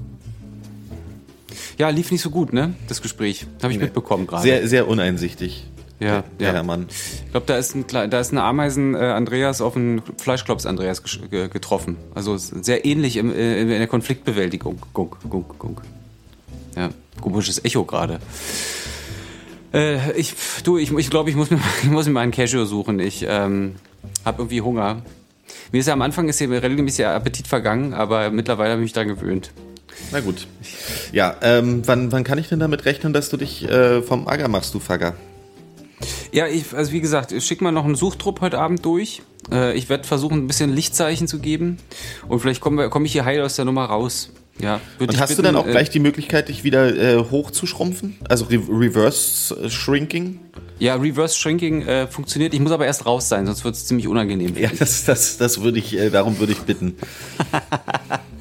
Ja, lief nicht so gut, ne? Das Gespräch. Habe ich mitbekommen gerade. Sehr, sehr uneinsichtig. Ja, Der ja. Herrmann. Ich glaube, da ist ein, da ist ein Ameisen äh, Andreas auf einen Fleischklops Andreas gesch- ge getroffen. Also sehr ähnlich im, äh, in der Konfliktbewältigung. Gunk, gunk, gunk. Ja, komisches Echo gerade. Äh, ich, du, ich, ich glaube, ich muss mir, ich muss mir mal einen Cashew suchen. Ich ähm, habe irgendwie Hunger. Mir ist ja am Anfang ist ja regelmäßig Appetit vergangen, aber mittlerweile habe ich mich daran gewöhnt. Na gut. Ja, ähm, wann, wann kann ich denn damit rechnen, dass du dich äh, vom Acker machst, du Fagger? Ja, ich, also wie gesagt, schick mal noch einen Suchtrupp heute Abend durch. Äh, ich werde versuchen, ein bisschen Lichtzeichen zu geben. Und vielleicht komme komm ich hier heil aus der Nummer raus. Ja, Und hast du bitten, dann auch äh, gleich die Möglichkeit, dich wieder äh, hochzuschrumpfen? Also Re Reverse äh, Shrinking? Ja, Reverse Shrinking äh, funktioniert. Ich muss aber erst raus sein, sonst wird es ziemlich unangenehm. Ja, das, das, das würde ich, äh, darum würde ich bitten.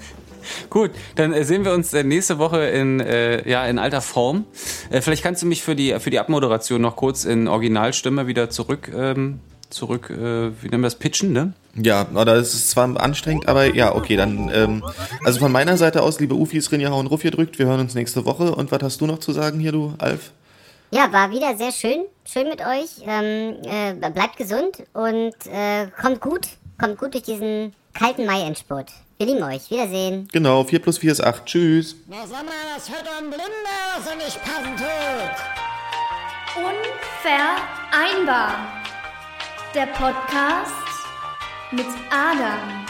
Gut, dann äh, sehen wir uns äh, nächste Woche in, äh, ja, in alter Form. Äh, vielleicht kannst du mich für die, für die Abmoderation noch kurz in Originalstimme wieder zurück, ähm, zurück, äh, wie nennen wir das, pitchen, ne? Ja, oder es ist zwar anstrengend, aber ja, okay, dann, ähm, also von meiner Seite aus, liebe Ufis, Rinja und Ruff, ihr drückt, wir hören uns nächste Woche. Und was hast du noch zu sagen hier, du Alf? Ja, war wieder sehr schön. Schön mit euch. Ähm, äh, bleibt gesund und äh, kommt gut. Kommt gut durch diesen kalten Mai-Endspurt. Wir lieben euch. Wiedersehen. Genau, 4 plus 4 ist 8. Tschüss. Na sag mal, das hört ein Blinder, was er nicht passen tut. Unvereinbar. Der Podcast mit Adam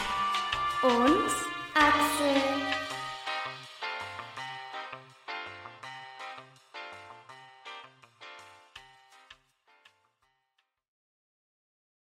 und Axel.